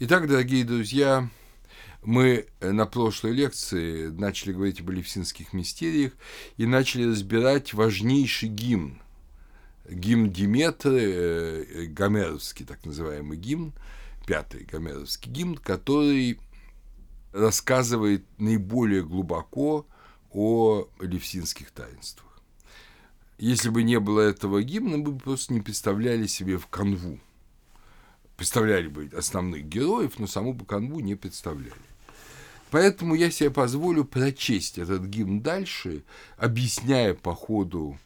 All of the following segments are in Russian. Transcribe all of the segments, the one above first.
Итак, дорогие друзья, мы на прошлой лекции начали говорить об элевсинских мистериях и начали разбирать важнейший гимн. Гимн Диметры, э, гомеровский так называемый гимн, пятый гомеровский гимн, который рассказывает наиболее глубоко о элевсинских таинствах. Если бы не было этого гимна, мы бы просто не представляли себе в канву – представляли бы основных героев, но саму бы канву не представляли. Поэтому я себе позволю прочесть этот гимн дальше, объясняя по ходу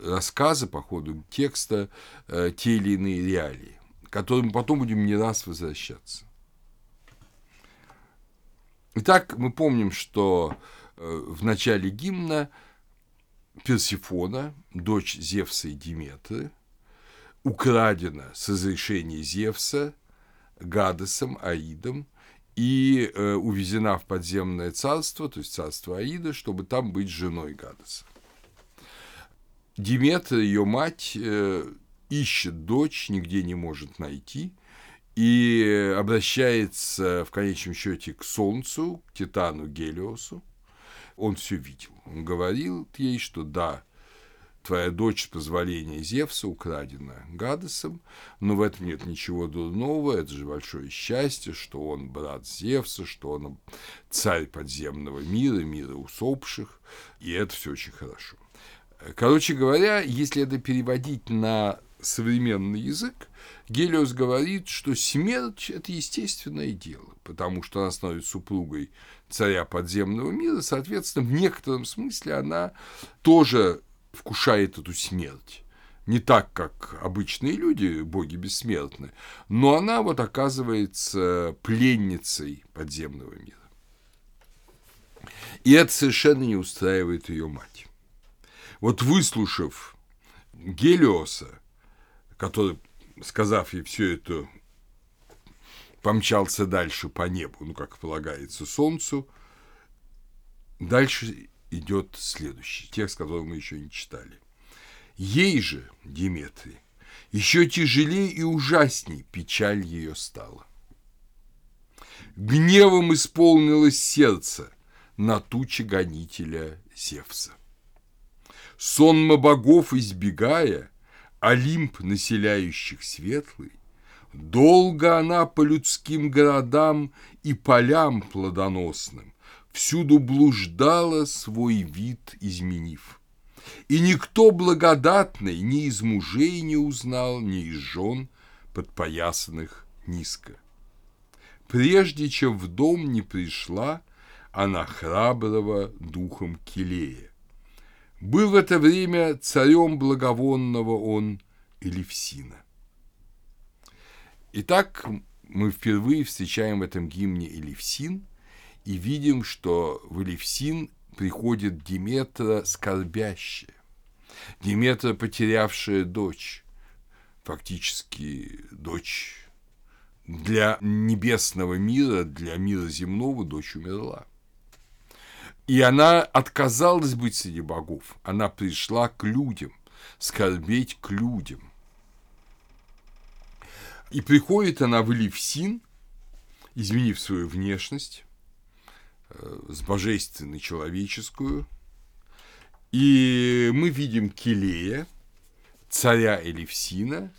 рассказа, по ходу текста э, те или иные реалии, к которым потом будем не раз возвращаться. Итак, мы помним, что э, в начале гимна Персифона, дочь Зевса и Диметры, украдена с разрешения Зевса Гадесом, Аидом, и э, увезена в подземное царство, то есть царство Аида, чтобы там быть женой Гадеса. Диметра, ее мать, э, ищет дочь, нигде не может найти, и обращается в конечном счете к Солнцу, к Титану Гелиосу. Он все видел. Он говорил ей, что да, твоя дочь с позволения Зевса украдена Гадесом, но в этом нет ничего дурного, это же большое счастье, что он брат Зевса, что он царь подземного мира, мира усопших, и это все очень хорошо. Короче говоря, если это переводить на современный язык, Гелиос говорит, что смерть – это естественное дело, потому что она становится супругой царя подземного мира, соответственно, в некотором смысле она тоже вкушает эту смерть. Не так, как обычные люди, боги бессмертны, но она вот оказывается пленницей подземного мира. И это совершенно не устраивает ее мать. Вот выслушав Гелиоса, который, сказав ей все это, помчался дальше по небу, ну, как полагается, солнцу, дальше идет следующий текст, который мы еще не читали. Ей же, Диметрий, еще тяжелее и ужасней печаль ее стала. Гневом исполнилось сердце на туче гонителя Зевса. Сонма богов избегая, Олимп, населяющих светлый, Долго она по людским городам и полям плодоносным всюду блуждала, свой вид изменив. И никто благодатный ни из мужей не узнал, ни из жен, подпоясанных низко. Прежде чем в дом не пришла она храброго духом Килея. Был в это время царем благовонного он Элевсина. Итак, мы впервые встречаем в этом гимне Элевсин – и видим, что в Элевсин приходит Диметра скорбящая, Диметра, потерявшая дочь, фактически дочь для небесного мира, для мира земного дочь умерла. И она отказалась быть среди богов, она пришла к людям, скорбеть к людям. И приходит она в Элевсин, изменив свою внешность, с божественной человеческую. И мы видим Келея, царя Элевсина.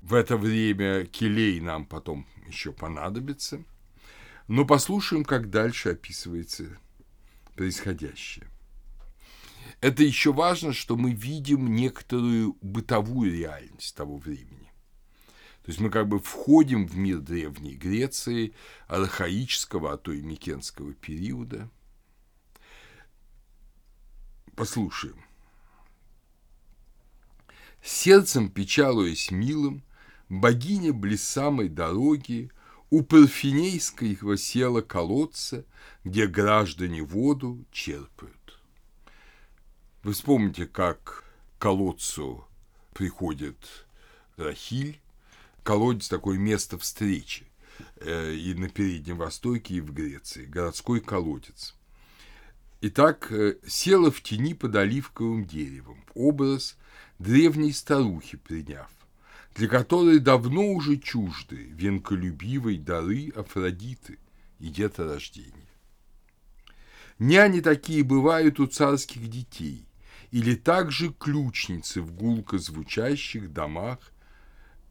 В это время Келей нам потом еще понадобится. Но послушаем, как дальше описывается происходящее. Это еще важно, что мы видим некоторую бытовую реальность того времени. То есть мы как бы входим в мир Древней Греции, архаического, а то и микенского периода. Послушаем. Сердцем печалуясь милым, богиня близ самой дороги у Парфинейского села колодца, где граждане воду черпают. Вы вспомните, как к колодцу приходит Рахиль, колодец такое место встречи э, и на Переднем Востоке, и в Греции, городской колодец. Итак, э, села в тени под оливковым деревом, образ древней старухи приняв, для которой давно уже чужды венколюбивой дары Афродиты и деторождения. Няни такие бывают у царских детей, или также ключницы в гулко звучащих домах,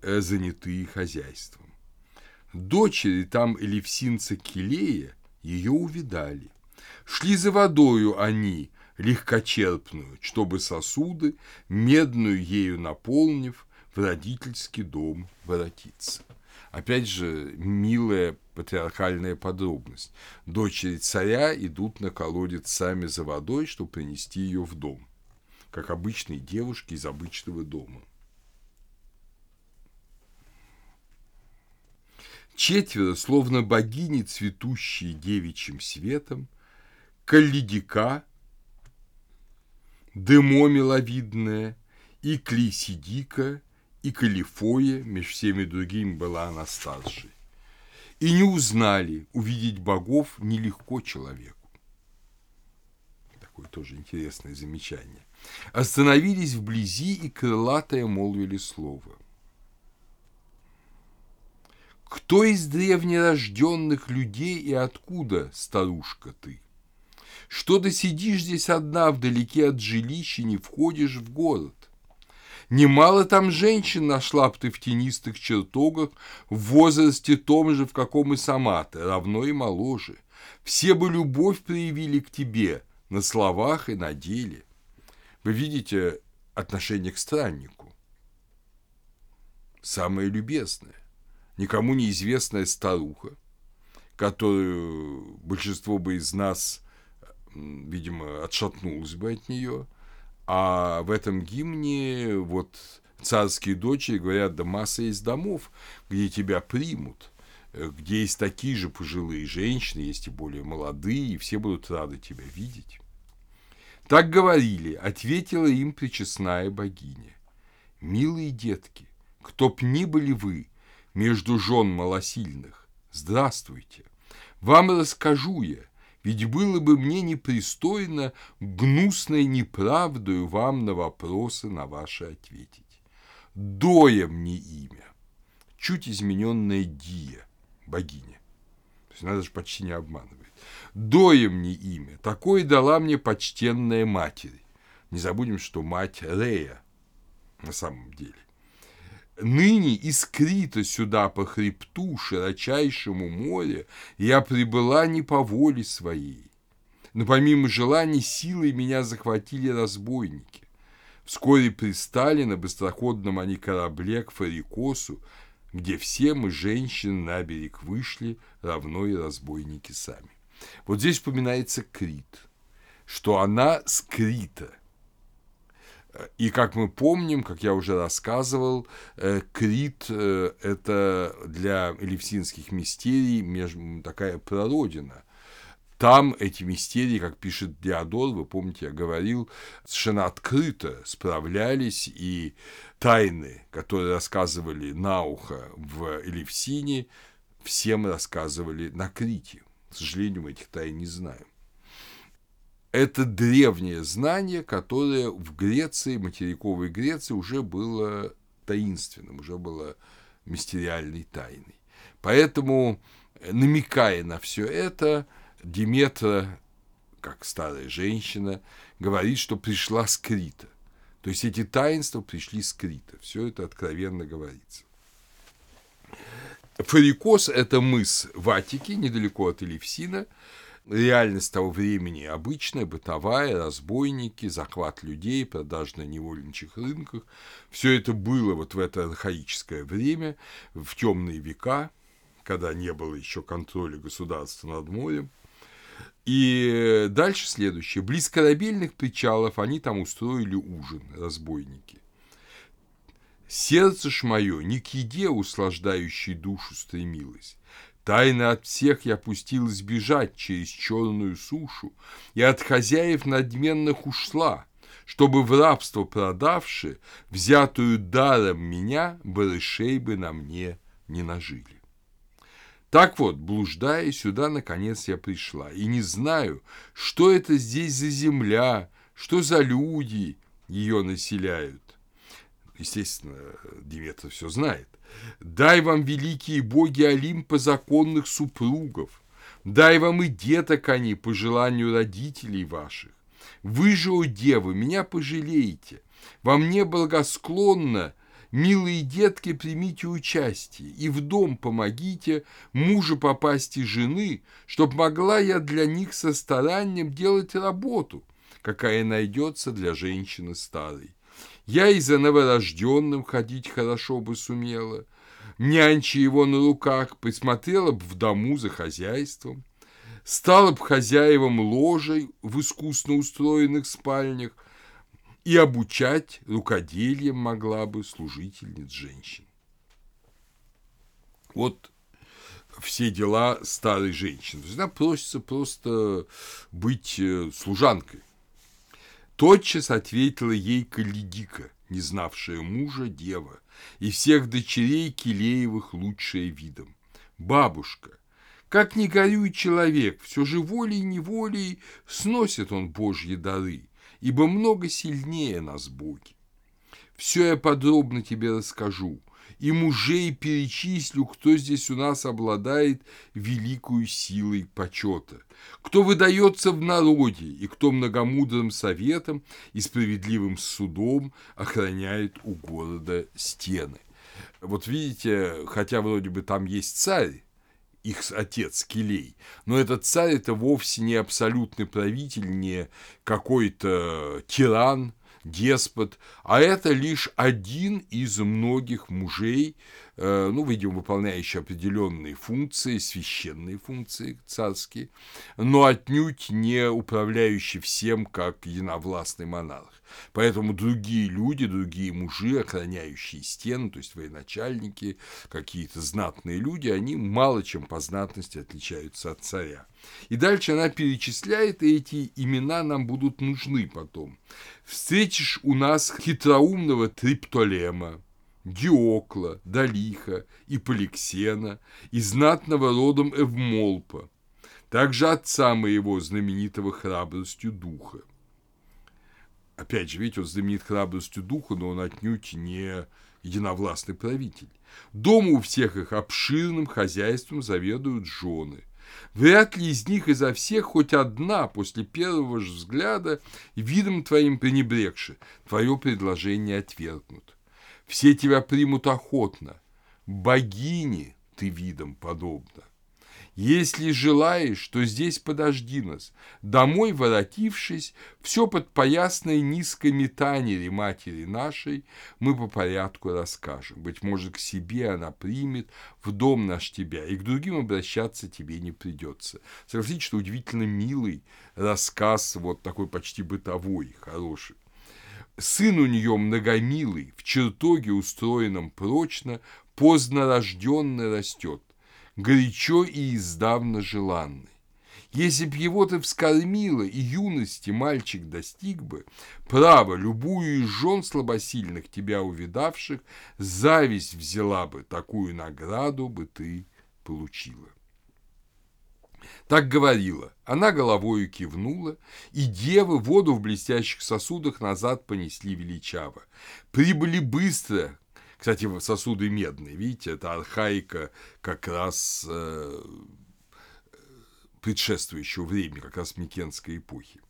э, занятые хозяйством. Дочери там элевсинца Килея ее увидали. Шли за водою они, легкочерпную, чтобы сосуды, медную ею наполнив, в родительский дом воротиться. Опять же, милая патриархальная подробность. Дочери царя идут на колодец сами за водой, чтобы принести ее в дом, как обычные девушки из обычного дома. Четверо, словно богини, цветущие девичьим светом, Каллидика, Демо миловидная, и Клейсидика, и Калифоя, между всеми другими была она старшей. И не узнали, увидеть богов нелегко человеку. Такое тоже интересное замечание. Остановились вблизи, и крылатое молвили слово – кто из древнерожденных людей и откуда, старушка ты? Что ты сидишь здесь одна вдалеке от жилища, не входишь в город? Немало там женщин нашла б ты в тенистых чертогах в возрасте том же, в каком и сама ты, равно и моложе. Все бы любовь проявили к тебе на словах и на деле. Вы видите отношение к страннику. Самое любезное никому неизвестная старуха, которую большинство бы из нас, видимо, отшатнулось бы от нее, а в этом гимне вот царские дочери говорят, да масса есть домов, где тебя примут, где есть такие же пожилые женщины, есть и более молодые, и все будут рады тебя видеть. Так говорили, ответила им причестная богиня. Милые детки, кто б ни были вы, между жен малосильных. Здравствуйте. Вам расскажу я, ведь было бы мне непристойно гнусной неправдою вам на вопросы на ваши ответить. Доя мне имя, чуть измененное Дия, богиня. То есть надо же почти не обманывать. Доя мне имя, такое дала мне почтенная матерь. Не забудем, что мать Рея на самом деле. Ныне искрито сюда по хребту, широчайшему море, я прибыла не по воле своей. Но помимо желаний силой меня захватили разбойники. Вскоре пристали на быстроходном они корабле к Фарикосу, где все мы, женщины, на берег вышли, равно и разбойники сами. Вот здесь упоминается Крит, что она скрита – и как мы помним, как я уже рассказывал, э, Крит э, – это для элевсинских мистерий такая прародина. Там эти мистерии, как пишет Диодор, вы помните, я говорил, совершенно открыто справлялись, и тайны, которые рассказывали на ухо в Элевсине, всем рассказывали на Крите. К сожалению, мы этих тайн не знаем это древнее знание, которое в Греции, материковой Греции уже было таинственным, уже было мистериальной тайной. Поэтому, намекая на все это, Диметра, как старая женщина, говорит, что пришла с Крита. То есть эти таинства пришли с Крита. Все это откровенно говорится. Фарикос – это мыс в Атике, недалеко от Элевсина, реальность того времени обычная, бытовая, разбойники, захват людей, продажа на невольничьих рынках. Все это было вот в это архаическое время, в темные века, когда не было еще контроля государства над морем. И дальше следующее. Близ корабельных причалов они там устроили ужин, разбойники. Сердце ж мое не к еде услаждающей душу стремилось, Тайно от всех я пустилась бежать через черную сушу, и от хозяев надменных ушла, чтобы в рабство продавши, взятую даром меня, барышей бы на мне не нажили. Так вот, блуждая сюда, наконец я пришла, и не знаю, что это здесь за земля, что за люди ее населяют. естественно, Диметр все знает. Дай вам, великие боги Олимпа, законных супругов. Дай вам и деток они по желанию родителей ваших. Вы же, о девы, меня пожалеете. Вам не благосклонно, милые детки, примите участие, и в дом помогите мужу попасть и жены, чтоб могла я для них со старанием делать работу, какая найдется для женщины старой. Я и за новорожденным ходить хорошо бы сумела, нянча его на руках, присмотрела бы в дому за хозяйством, стала бы хозяевам ложей в искусно устроенных спальнях и обучать рукоделием могла бы служительниц женщин. Вот все дела старой женщины. Она просится просто быть э, служанкой. Тотчас ответила ей Калидика, не знавшая мужа дева, и всех дочерей Килеевых лучшая видом. Бабушка, как не горюй человек, все же волей-неволей сносит он Божьи дары, ибо много сильнее нас боги. Все я подробно тебе расскажу, и мужей перечислю, кто здесь у нас обладает великую силой почета, кто выдается в народе и кто многомудрым советом и справедливым судом охраняет у города стены. Вот видите, хотя вроде бы там есть царь, их отец Килей. Но этот царь это вовсе не абсолютный правитель, не какой-то тиран, деспот, а это лишь один из многих мужей, ну, видимо, выполняющий определенные функции, священные функции царские, но отнюдь не управляющий всем, как единовластный монарх. Поэтому другие люди, другие мужи, охраняющие стены, то есть военачальники, какие-то знатные люди, они мало чем по знатности отличаются от царя. И дальше она перечисляет, и эти имена нам будут нужны потом. Встретишь у нас хитроумного Триптолема, Диокла, Далиха и Поликсена, и знатного родом Эвмолпа, также отца моего, знаменитого храбростью духа. Опять же, видите, он знаменит храбростью духа, но он отнюдь не единовластный правитель. Дома у всех их обширным хозяйством заведуют жены. Вряд ли из них изо всех хоть одна после первого же взгляда видом твоим пренебрегши, твое предложение отвергнут. Все тебя примут охотно. Богини ты видом подобно. Если желаешь, то здесь подожди нас. Домой воротившись, все под поясной низкой метанере матери нашей мы по порядку расскажем. Быть может, к себе она примет, в дом наш тебя, и к другим обращаться тебе не придется. Согласитесь, что удивительно милый рассказ, вот такой почти бытовой, хороший. Сын у нее многомилый, в чертоге устроенном прочно, поздно рожденный растет горячо и издавна желанный. Если б его ты вскормила, и юности мальчик достиг бы, право, любую из жен слабосильных тебя увидавших, зависть взяла бы, такую награду бы ты получила. Так говорила, она головою кивнула, и девы воду в блестящих сосудах назад понесли величаво. Прибыли быстро, кстати, сосуды медные, видите, это архаика как раз э, предшествующего времени, как раз Микенской эпохи.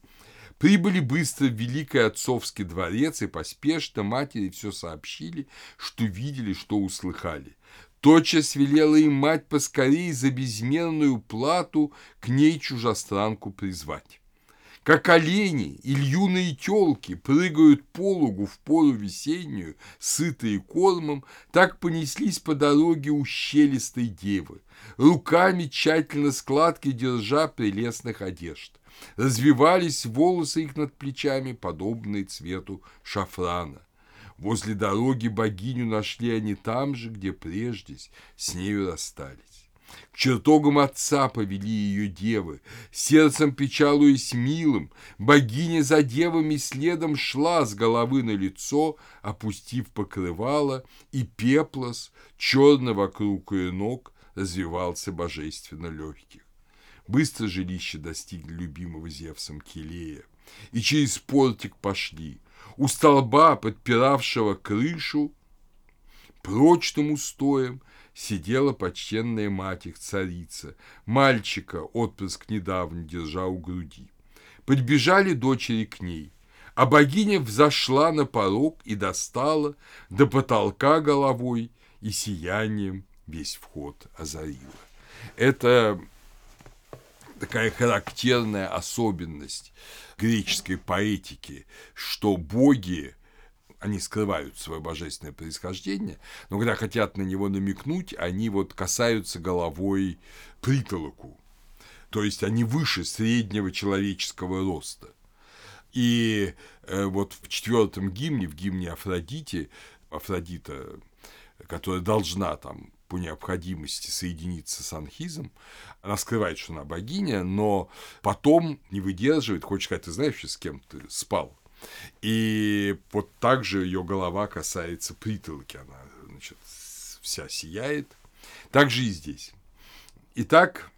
Прибыли быстро в Великий Отцовский дворец и поспешно матери все сообщили, что видели, что услыхали. Тотчас велела им мать поскорей за безмерную плату к ней чужестранку призвать. Как олени или юные телки прыгают по лугу в пору весеннюю, сытые кормом, так понеслись по дороге ущелистой девы, руками тщательно складки держа прелестных одежд. Развивались волосы их над плечами, подобные цвету шафрана. Возле дороги богиню нашли они там же, где прежде с нею расстались. К чертогам отца повели ее девы, сердцем печалуясь милым, богиня за девами следом шла с головы на лицо, опустив покрывало, и пеплос, черно вокруг ее ног, развивался божественно легких. Быстро жилище достигли любимого Зевсом Келея, и через портик пошли. У столба, подпиравшего крышу, прочным устоем сидела почтенная мать их царица, мальчика, отпрыск недавно держа у груди. Подбежали дочери к ней, а богиня взошла на порог и достала до потолка головой и сиянием весь вход озарила. Это такая характерная особенность греческой поэтики, что боги они скрывают свое божественное происхождение, но когда хотят на него намекнуть, они вот касаются головой притолоку, то есть они выше среднего человеческого роста. И э, вот в четвертом гимне, в гимне Афродите, Афродита, которая должна там по необходимости соединиться с Анхизом. Она скрывает, что она богиня, но потом не выдерживает, хочет сказать, ты знаешь, с кем ты спал. И вот так же ее голова касается притолки, она, значит, вся сияет. Так же и здесь. Итак,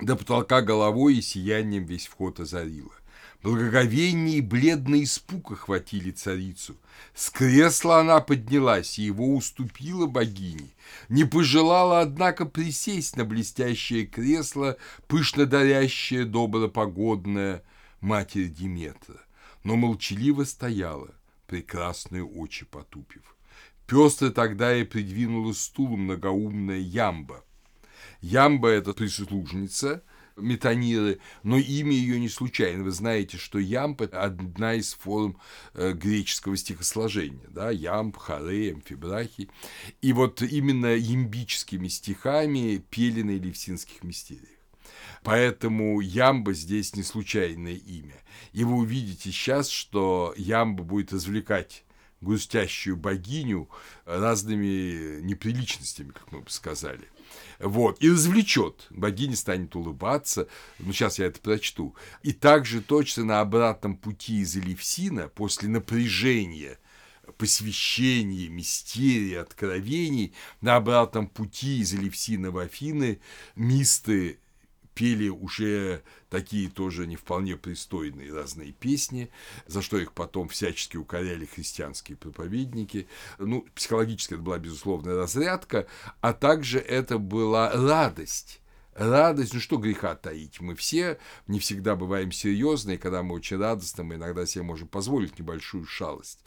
до потолка головой и сиянием весь вход озарила. Благоговение и бледный испуг охватили царицу. С кресла она поднялась и его уступила богине. Не пожелала, однако, присесть на блестящее кресло, пышно дарящее добропогодное матерь Диметра, но молчаливо стояла, прекрасные очи потупив. Пестро тогда и придвинула стул многоумная Ямба. Ямба – это прислужница – метаниры, но имя ее не случайно. Вы знаете, что ямб – это одна из форм э, греческого стихосложения. Да? Ямб, харе, амфибрахи. И вот именно ямбическими стихами пели на элевсинских мистериях. Поэтому Ямба здесь не случайное имя. И вы увидите сейчас, что Ямба будет развлекать густящую богиню разными неприличностями, как мы бы сказали – вот, и развлечет. Богиня станет улыбаться. Ну, сейчас я это прочту. И также точно на обратном пути из Элевсина, после напряжения посвящения, мистерии, откровений, на обратном пути из Элевсина в Афины мисты пели уже такие тоже не вполне пристойные разные песни, за что их потом всячески укоряли христианские проповедники. Ну, психологически это была безусловная разрядка, а также это была радость радость, ну что греха таить, мы все не всегда бываем серьезны, и когда мы очень радостны, мы иногда себе можем позволить небольшую шалость.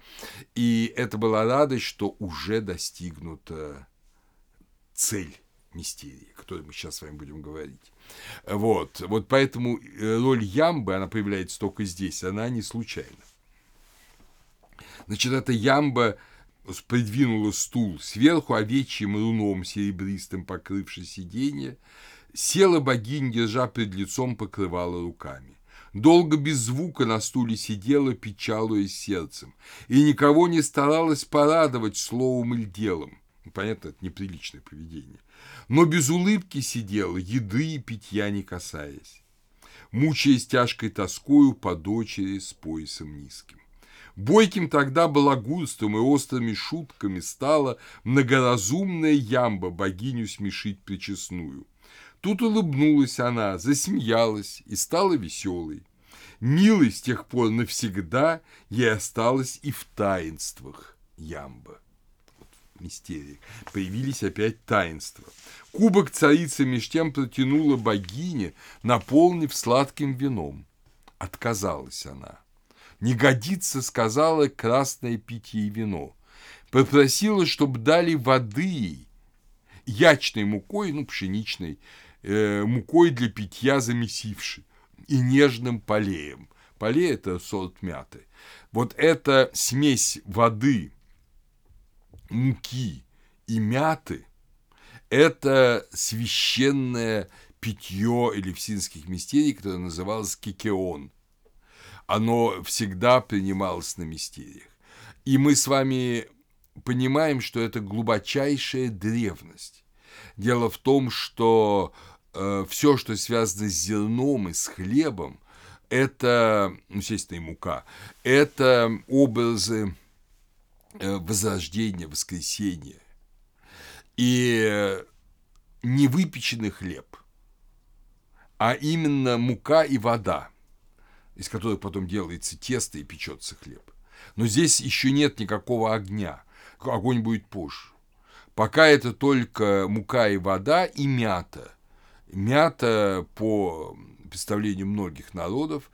И это была радость, что уже достигнута цель мистерии, о которой мы сейчас с вами будем говорить. Вот, вот поэтому э, роль ямбы, она появляется только здесь, она не случайна. Значит, эта ямба придвинула стул сверху овечьим руном серебристым покрывший сиденье, села богиня, держа пред лицом покрывала руками. Долго без звука на стуле сидела, печалуясь сердцем, и никого не старалась порадовать словом или делом. Понятно, это неприличное поведение но без улыбки сидела, еды и питья не касаясь, мучаясь тяжкой тоскою по дочери с поясом низким. Бойким тогда балагурством и острыми шутками стала многоразумная ямба богиню смешить причестную. Тут улыбнулась она, засмеялась и стала веселой. Милой с тех пор навсегда ей осталась и в таинствах ямба мистериях. Появились опять таинства. Кубок царицы меж тем протянула богине, наполнив сладким вином. Отказалась она. Не годится, сказала, красное питье и вино. Попросила, чтобы дали воды ячной мукой, ну, пшеничной, э, мукой для питья замесившей и нежным полеем. Поле – это сорт мяты. Вот эта смесь воды муки и мяты – это священное питье элевсинских мистерий, которое называлось кикеон. Оно всегда принималось на мистериях. И мы с вами понимаем, что это глубочайшая древность. Дело в том, что э, все, что связано с зерном и с хлебом, это, ну, естественно, и мука, это образы Э, возрождения, воскресения. И не выпеченный хлеб, а именно мука и вода, из которых потом делается тесто и печется хлеб. Но здесь еще нет никакого огня. Огонь будет позже. Пока это только мука и вода и мята. Мята, по представлению многих народов,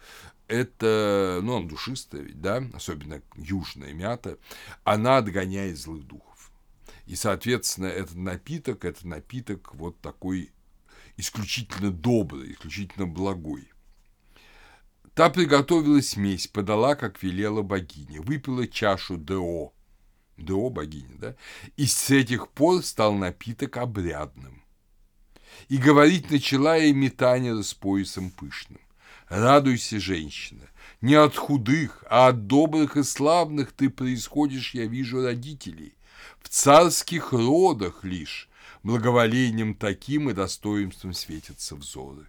это, ну, она душистая ведь, да, особенно южная мята, она отгоняет злых духов. И, соответственно, этот напиток, это напиток вот такой исключительно добрый, исключительно благой. Та приготовила смесь, подала, как велела богиня, выпила чашу Део, Део богиня, да, и с этих пор стал напиток обрядным. И говорить начала и метание с поясом пышным. Радуйся, женщина, не от худых, а от добрых и славных ты происходишь, я вижу, родителей. В царских родах лишь благоволением таким и достоинством светятся взоры.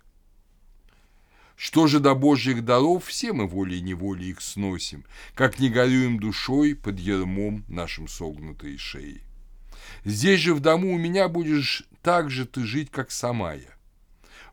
Что же до Божьих даров, все мы волей-неволей их сносим, как не горюем душой под ермом нашим согнутой шеи. Здесь же в дому у меня будешь так же ты жить, как сама я.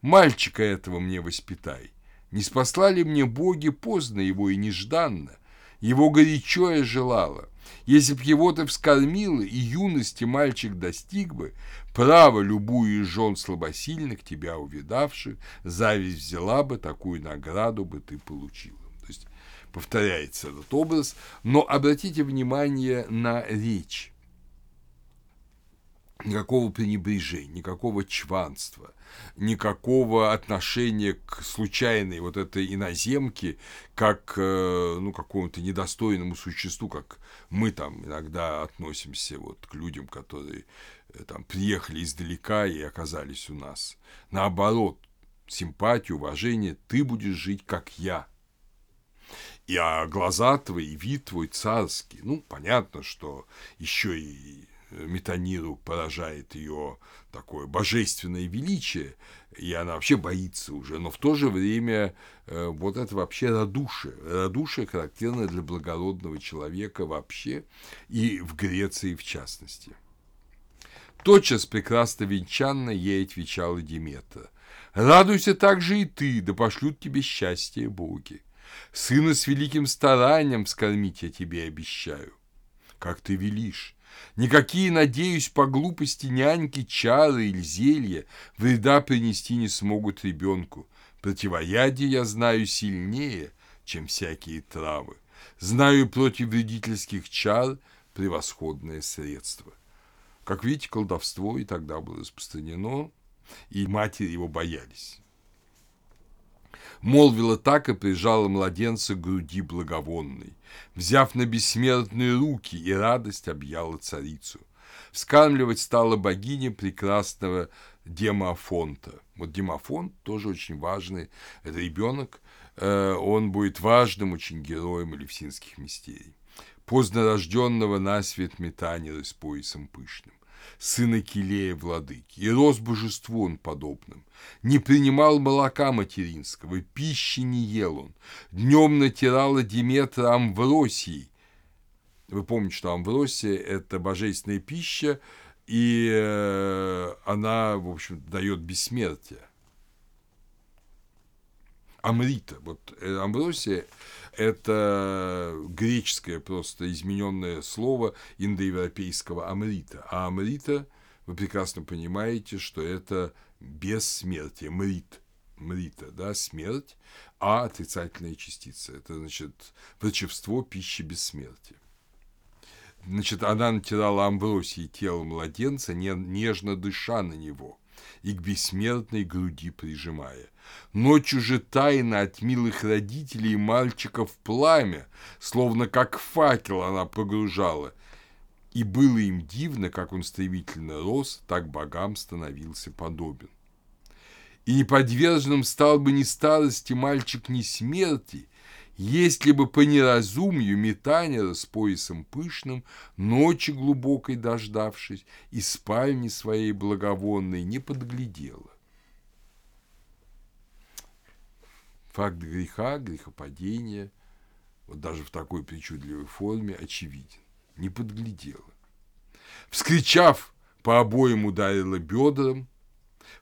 Мальчика этого мне воспитай, не спасла ли мне боги поздно его и нежданно? Его горячо я желала. Если б его ты вскормила, и юности мальчик достиг бы, право любую из жен слабосильных, тебя увидавших, зависть взяла бы, такую награду бы ты получила. То есть повторяется этот образ, но обратите внимание на речь никакого пренебрежения, никакого чванства, никакого отношения к случайной вот этой иноземке, как э, ну, какому-то недостойному существу, как мы там иногда относимся вот к людям, которые э, там приехали издалека и оказались у нас. Наоборот, симпатию, уважение, ты будешь жить как я. И а глаза твои, вид твой царский. Ну, понятно, что еще и Метаниру поражает ее такое божественное величие, и она вообще боится уже, но в то же время э, вот это вообще радушие, радушие характерное для благородного человека вообще и в Греции в частности. Тотчас прекрасно венчанно ей отвечала Диметра. «Радуйся также и ты, да пошлют тебе счастье боги. Сына с великим старанием скормить я тебе обещаю. Как ты велишь, Никакие, надеюсь, по глупости няньки, чары или зелья вреда принести не смогут ребенку. Противоядие я знаю сильнее, чем всякие травы. Знаю против вредительских чар превосходное средство. Как видите, колдовство и тогда было распространено, и матери его боялись молвила так и прижала младенца к груди благовонной, взяв на бессмертные руки, и радость объяла царицу. Вскармливать стала богиня прекрасного Демофонта. Вот Демофонт тоже очень важный, это ребенок, э, он будет важным очень героем элевсинских мистерий. Поздно рожденного насвет метанера с поясом пышным сына Килея владыки, и рос божеству он подобным. Не принимал молока материнского, пищи не ел он. Днем натирала Диметра Амвросией. Вы помните, что Амвросия – это божественная пища, и э, она, в общем, дает бессмертие. Амрита. Вот э, Амвросия – это греческое просто измененное слово индоевропейского амрита. А амрита, вы прекрасно понимаете, что это бессмертие, мрит, мрита, да, смерть, а отрицательная частица. Это, значит, врачевство пищи бессмертия. Значит, она натирала амбросией тело младенца, нежно дыша на него и к бессмертной груди прижимая. Ночью же тайно от милых родителей мальчиков пламя, словно как факел она погружала. И было им дивно, как он стремительно рос, так богам становился подобен. И неподверженным стал бы ни старости мальчик, ни смерти, если бы по неразумию метания с поясом пышным, ночи глубокой дождавшись, и спальни своей благовонной не подглядела. Факт греха, грехопадения, вот даже в такой причудливой форме, очевиден. Не подглядела. Вскричав, по обоим ударила бедром,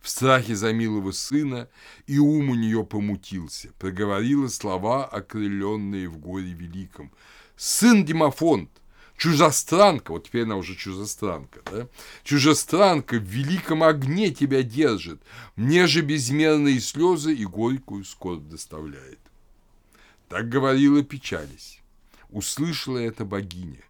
в страхе за милого сына, и ум у нее помутился, проговорила слова, окрыленные в горе великом. сын Димофонт, чужестранка, вот теперь она уже чужестранка, да? Чужестранка в великом огне тебя держит, мне же безмерные слезы и горькую скорбь доставляет. Так говорила печались. Услышала это богиня.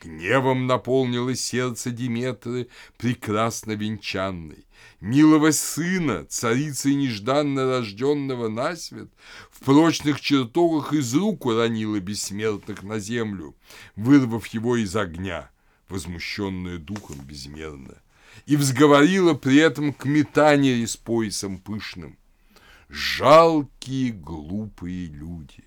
Гневом наполнилось сердце Диметры, прекрасно венчанной. Милого сына, царицы нежданно рожденного насвет, в прочных чертогах из рук уронила бессмертных на землю, вырвав его из огня, возмущенная духом безмерно, и взговорила при этом к метании с поясом пышным. Жалкие глупые люди,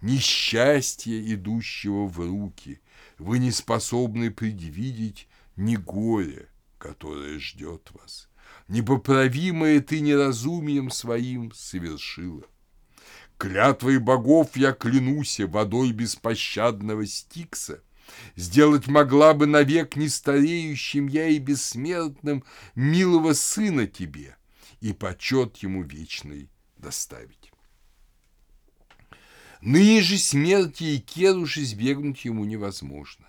несчастье идущего в руки, вы не способны предвидеть ни горе, которое ждет вас. Непоправимое ты неразумием своим совершила. Клятвой богов я клянусь водой беспощадного Стикса, Сделать могла бы навек нестареющим я и бессмертным Милого сына тебе и почет ему вечный доставить. Ныне смерти и керуш избегнуть ему невозможно.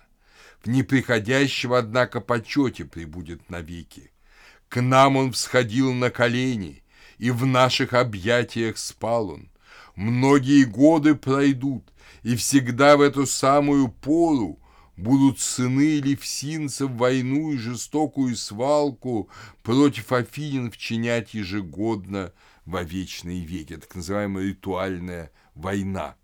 В неприходящего, однако, почете прибудет навеки. К нам он всходил на колени, и в наших объятиях спал он. Многие годы пройдут, и всегда в эту самую пору будут сыны левсинцев войну и жестокую свалку против Афинин вчинять ежегодно во вечные веки, так называемая ритуальная война –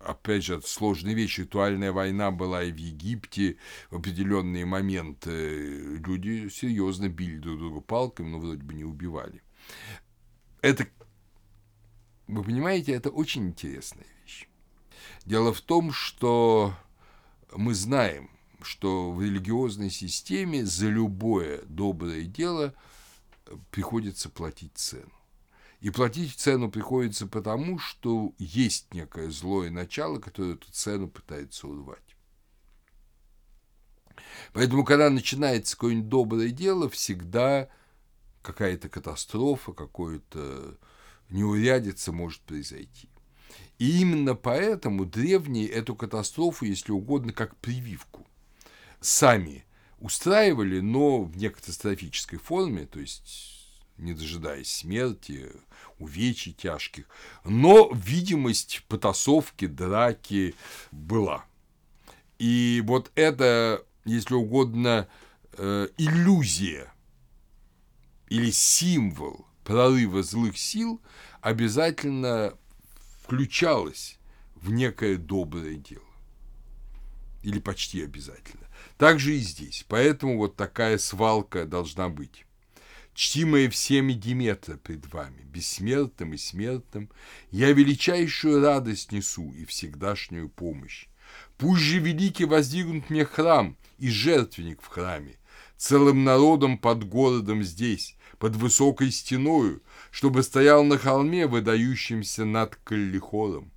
опять же, это сложная вещь. Ритуальная война была и в Египте. В определенные моменты люди серьезно били друг друга палками, но вроде бы не убивали. Это, вы понимаете, это очень интересная вещь. Дело в том, что мы знаем, что в религиозной системе за любое доброе дело приходится платить цену. И платить цену приходится потому, что есть некое злое начало, которое эту цену пытается урвать. Поэтому, когда начинается какое-нибудь доброе дело, всегда какая-то катастрофа, какое-то неурядица может произойти. И именно поэтому древние эту катастрофу, если угодно, как прививку, сами устраивали, но в некатастрофической форме, то есть не дожидаясь смерти, увечий тяжких. Но видимость потасовки, драки была. И вот это, если угодно, э, иллюзия или символ прорыва злых сил обязательно включалась в некое доброе дело. Или почти обязательно. Так же и здесь. Поэтому вот такая свалка должна быть чтимая всеми Диметра пред вами, бессмертным и смертным, я величайшую радость несу и всегдашнюю помощь. Пусть же великий воздвигнут мне храм и жертвенник в храме, целым народом под городом здесь, под высокой стеною, чтобы стоял на холме, выдающемся над Каллихором.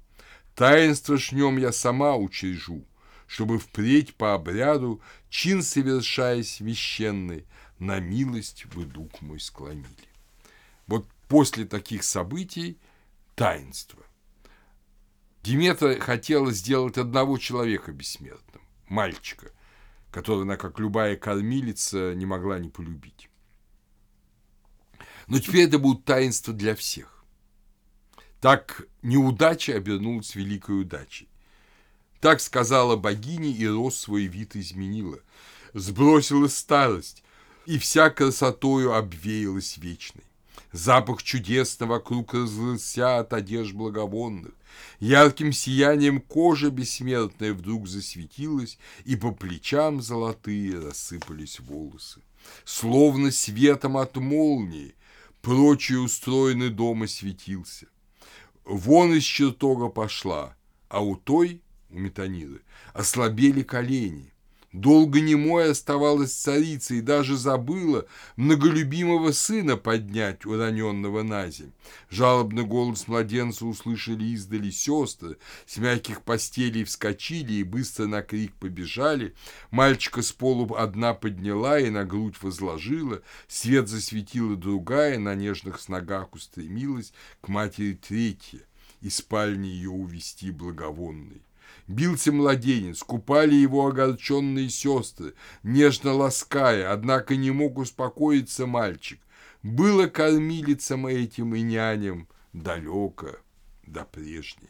Таинство ж нем я сама учрежу, чтобы впредь по обряду, чин совершая священный, на милость вы дух мой склонили. Вот после таких событий таинство. Диметра хотела сделать одного человека бессмертным, мальчика, которого она, как любая кормилица, не могла не полюбить. Но теперь это будет таинство для всех. Так неудача обернулась великой удачей. Так сказала богиня, и рост свой вид изменила. Сбросила старость, и вся красотою обвеялась вечной. Запах чудесно вокруг разлылся от одежд благовонных. Ярким сиянием кожа бессмертная вдруг засветилась, и по плечам золотые рассыпались волосы. Словно светом от молнии прочий устроенный дом осветился. Вон из чертога пошла, а у той, у Метаниры, ослабели колени, Долго немой оставалась царица и даже забыла многолюбимого сына поднять, уроненного на земь. Жалобный голос младенца услышали издали сестры, с мягких постелей вскочили и быстро на крик побежали. Мальчика с полу одна подняла и на грудь возложила, свет засветила другая, на нежных сногах устремилась к матери третья, и спальни ее увести благовонной. Бился младенец, купали его огорченные сестры, нежно лаская, однако не мог успокоиться мальчик. Было кормилицам этим и няням далеко до прежней.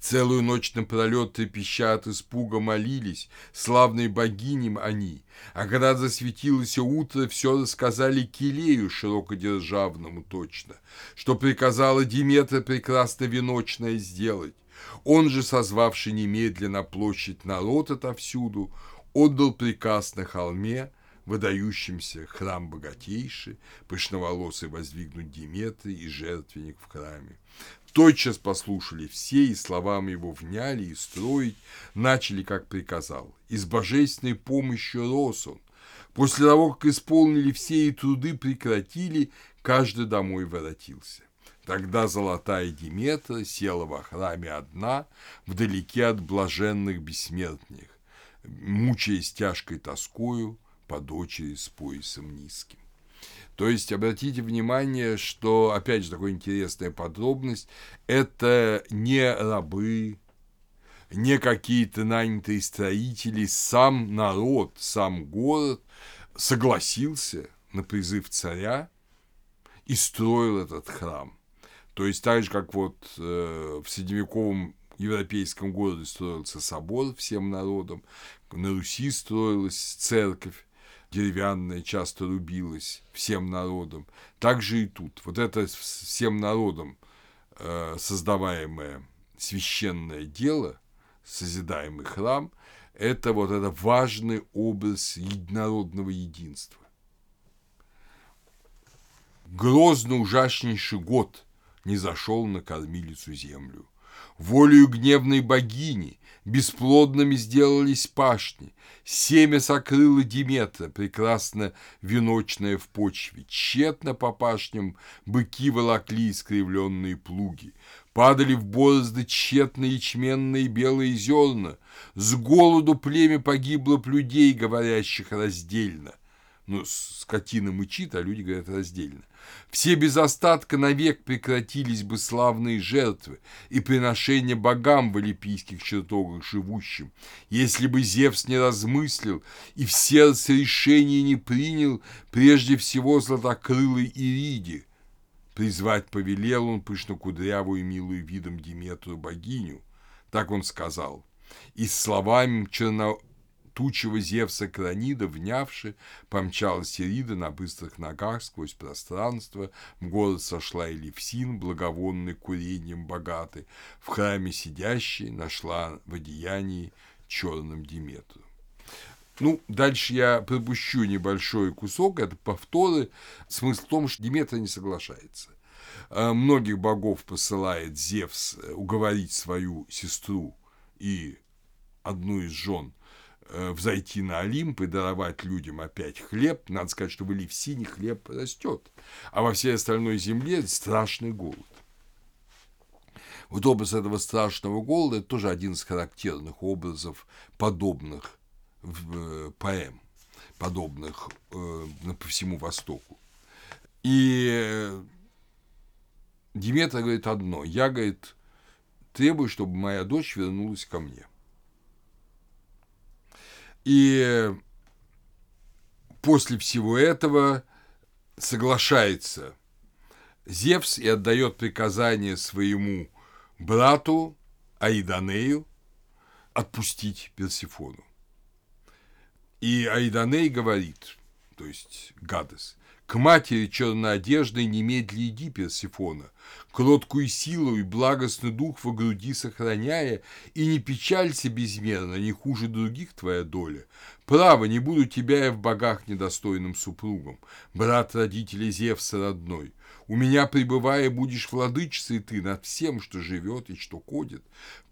Целую ночь напролет трепеща от испуга молились, славной богиням они, а когда засветилось утро, все рассказали Килею широкодержавному точно, что приказала Диметра прекрасно веночное сделать. Он же, созвавший немедленно площадь народ отовсюду, отдал приказ на холме, выдающимся храм богатейший, пышноволосый воздвигнуть Диметры и жертвенник в храме. Тотчас послушали все, и словам его вняли, и строить начали, как приказал. И с божественной помощью рос он. После того, как исполнили все и труды прекратили, каждый домой воротился. Тогда золотая Диметра села во храме одна, вдалеке от блаженных бессмертных, мучаясь тяжкой тоскою по дочери с поясом низким. То есть обратите внимание, что, опять же, такая интересная подробность, это не рабы, не какие-то нанятые строители, сам народ, сам город согласился на призыв царя и строил этот храм. То есть так же, как вот э, в средневековом европейском городе строился собор всем народом, на Руси строилась церковь, деревянная часто рубилась всем народом. Так же и тут. Вот это всем народом э, создаваемое священное дело, созидаемый храм, это вот это важный образ единородного единства. Грозно ужаснейший год не зашел на кормилицу землю. Волею гневной богини бесплодными сделались пашни, семя сокрыло Диметра, прекрасно веночное в почве, тщетно по пашням быки волокли искривленные плуги, падали в борозды тщетные ячменные белые зерна, с голоду племя погибло людей, говорящих раздельно. Ну, скотина мычит, а люди говорят раздельно. Все без остатка навек прекратились бы славные жертвы и приношения богам в олимпийских чертогах живущим, если бы Зевс не размыслил и в сердце решение не принял прежде всего златокрылой Ириди. Призвать повелел он пышнокудрявую милую видом Диметру богиню, так он сказал, и словами черно тучего Зевса Кранида, внявши, помчалась Ирида на быстрых ногах сквозь пространство, в город сошла Элевсин, благовонный курением богатый, в храме сидящий нашла в одеянии черным Диметру. Ну, дальше я пропущу небольшой кусок, это повторы. Смысл в том, что Диметра не соглашается. А, многих богов посылает Зевс э, уговорить свою сестру и одну из жен Э, взойти на Олимп и даровать людям опять хлеб, надо сказать, что в Элевсине хлеб растет, а во всей остальной земле страшный голод. Вот образ этого страшного голода – это тоже один из характерных образов подобных э, поэм, подобных э, по всему Востоку. И э, Диметра говорит одно – я, говорит, требую, чтобы моя дочь вернулась ко мне. И после всего этого соглашается Зевс и отдает приказание своему брату Аиданею отпустить Персифону. И Айданей говорит, то есть Гадес, к матери черноодеждой немедли иди, Персифона, кроткую силу и благостный дух во груди сохраняя, и не печалься безмерно, не хуже других твоя доля. Право, не буду тебя я в богах недостойным супругом, брат родителей Зевса родной. У меня, пребывая, будешь владычицей ты над всем, что живет и что ходит.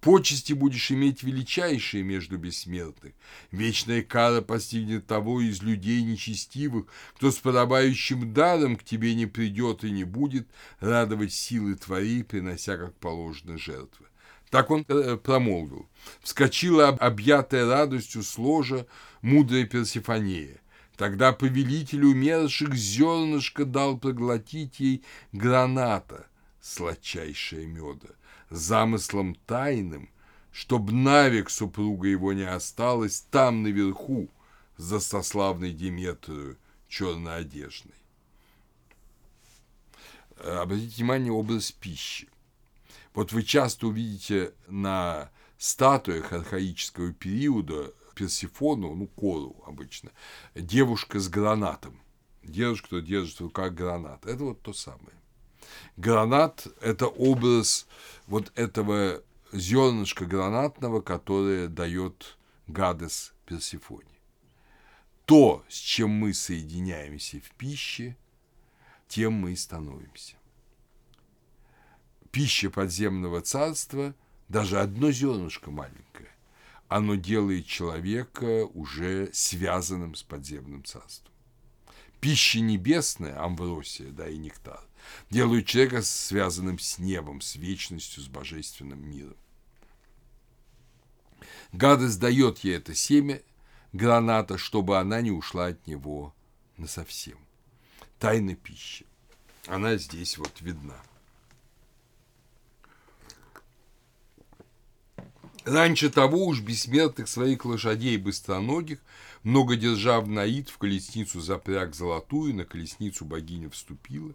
Почести будешь иметь величайшие между бессмертных. Вечная кара постигнет того из людей нечестивых, кто с подобающим даром к тебе не придет и не будет радовать силы твои, принося как положено жертвы. Так он э, промолвил. Вскочила объятая радостью сложа мудрая Персифонея. Тогда повелитель умерших зернышко дал проглотить ей граната, сладчайшая меда, замыслом тайным чтоб навек супруга его не осталась там наверху, за сославной Диметрою черноодежной. Обратите внимание образ пищи. Вот вы часто увидите на статуях архаического периода Персифону, ну, Кору обычно, девушка с гранатом. Девушка, кто держит в руках гранат. Это вот то самое. Гранат – это образ вот этого зернышка гранатного, которое дает Гадес Персифоне. То, с чем мы соединяемся в пище, тем мы и становимся. Пища подземного царства, даже одно зернышко маленькое, оно делает человека уже связанным с подземным царством. Пища небесная, амбросия, да, и нектар, делают человека связанным с небом, с вечностью, с божественным миром. Гадость дает ей это семя граната, чтобы она не ушла от него насовсем. Тайна пищи. Она здесь вот видна. Раньше того уж бессмертных своих лошадей быстроногих много держав Наид в колесницу запряг золотую, на колесницу богиня вступила,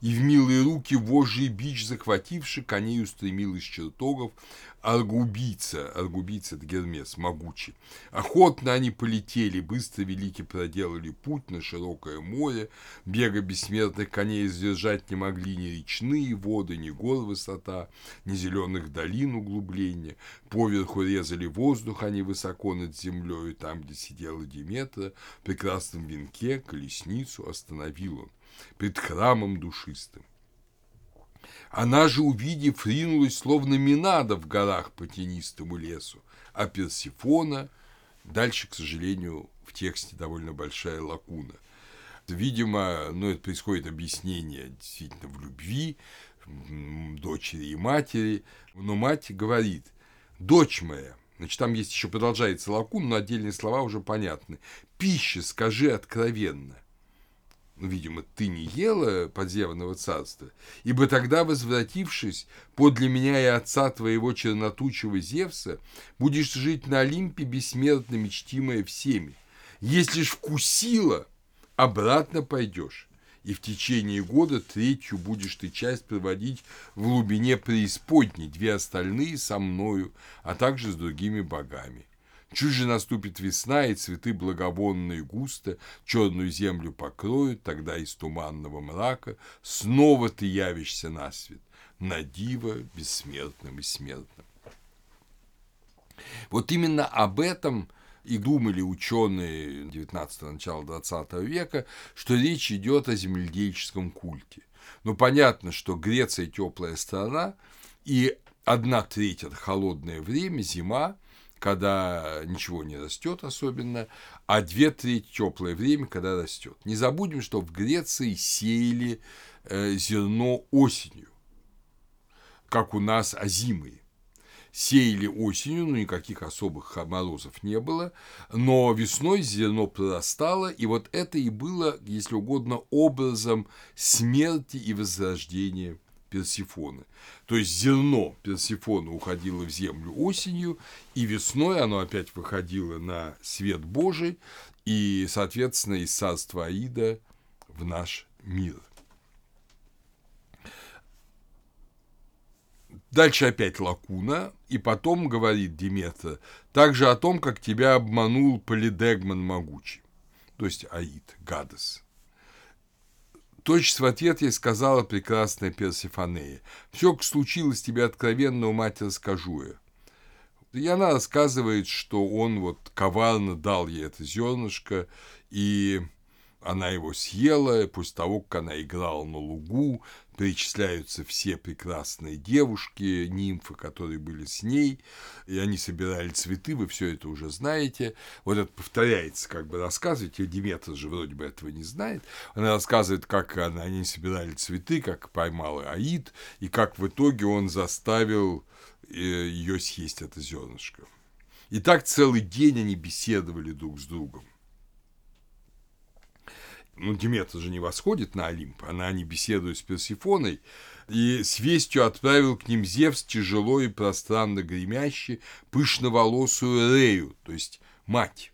и в милые руки вожжий бич захвативший, коней устремил из чертогов Аргубийца, Аргубийца – это Гермес, могучий. Охотно они полетели, быстро велики проделали путь на широкое море, бега бессмертных коней сдержать не могли ни речные воды, ни гор высота, ни зеленых долин углубления. Поверху резали воздух они высоко над землей, там, где сидела Диметра, в прекрасном венке колесницу остановил он пред храмом душистым. Она же, увидев, ринулась, словно Минада в горах по тенистому лесу, а Персифона, дальше, к сожалению, в тексте довольно большая лакуна. Видимо, ну, это происходит объяснение действительно в любви дочери и матери, но мать говорит, дочь моя, значит, там есть еще продолжается лакун, но отдельные слова уже понятны. Пища, скажи откровенно ну, видимо, ты не ела подземного царства, ибо тогда, возвратившись подле меня и отца твоего чернотучего Зевса, будешь жить на Олимпе бессмертно мечтимая всеми. Если ж вкусила, обратно пойдешь, и в течение года третью будешь ты часть проводить в глубине преисподней, две остальные со мною, а также с другими богами. Чуть же наступит весна, и цветы благовонные густо черную землю покроют, тогда из туманного мрака снова ты явишься на свет, на диво бессмертным и смертным. Вот именно об этом и думали ученые 19 начала 20 века, что речь идет о земледельческом культе. Но понятно, что Греция теплая страна, и одна треть это холодное время, зима, когда ничего не растет особенно, а две трети теплое время, когда растет. Не забудем, что в Греции сеяли э, зерно осенью, как у нас озимые. Сеяли осенью, но никаких особых морозов не было, но весной зерно прорастало, и вот это и было, если угодно, образом смерти и возрождения Персифоны. То есть зерно Персифона уходило в землю осенью, и весной оно опять выходило на свет Божий, и, соответственно, из царства Аида в наш мир. Дальше опять лакуна, и потом говорит Диметра, также о том, как тебя обманул Полидегмон могучий, то есть Аид, Гадес. Точно в ответ ей сказала прекрасная Персифанея. «Все, как случилось тебе откровенно, у мать расскажу я». И она рассказывает, что он вот коварно дал ей это зернышко, и она его съела, после того, как она играла на лугу, перечисляются все прекрасные девушки, нимфы, которые были с ней, и они собирали цветы, вы все это уже знаете. Вот это повторяется, как бы рассказывать, и Диметра же вроде бы этого не знает. Она рассказывает, как она, они собирали цветы, как поймал Аид, и как в итоге он заставил э, ее съесть это зернышко. И так целый день они беседовали друг с другом. Ну, Диметра же не восходит на Олимп, она не беседует с Персифоной, и с вестью отправил к ним Зевс тяжело и пространно гремящий пышноволосую Рею, то есть мать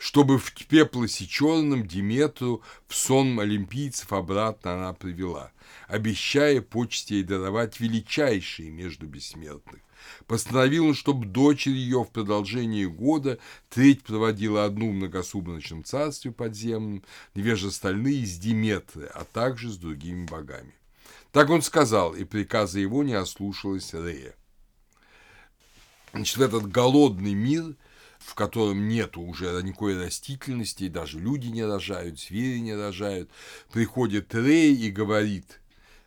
чтобы в пеплосе черном Диметру в сон олимпийцев обратно она привела, обещая почте ей даровать величайшие между бессмертных. Постановил он, чтобы дочерь ее в продолжении года треть проводила одну в многосубночном царстве подземном, две же остальные с Диметры, а также с другими богами. Так он сказал, и приказа его не ослушалась Рея. Значит, этот голодный мир – в котором нет уже никакой растительности, даже люди не рожают, звери не рожают, приходит Рей и говорит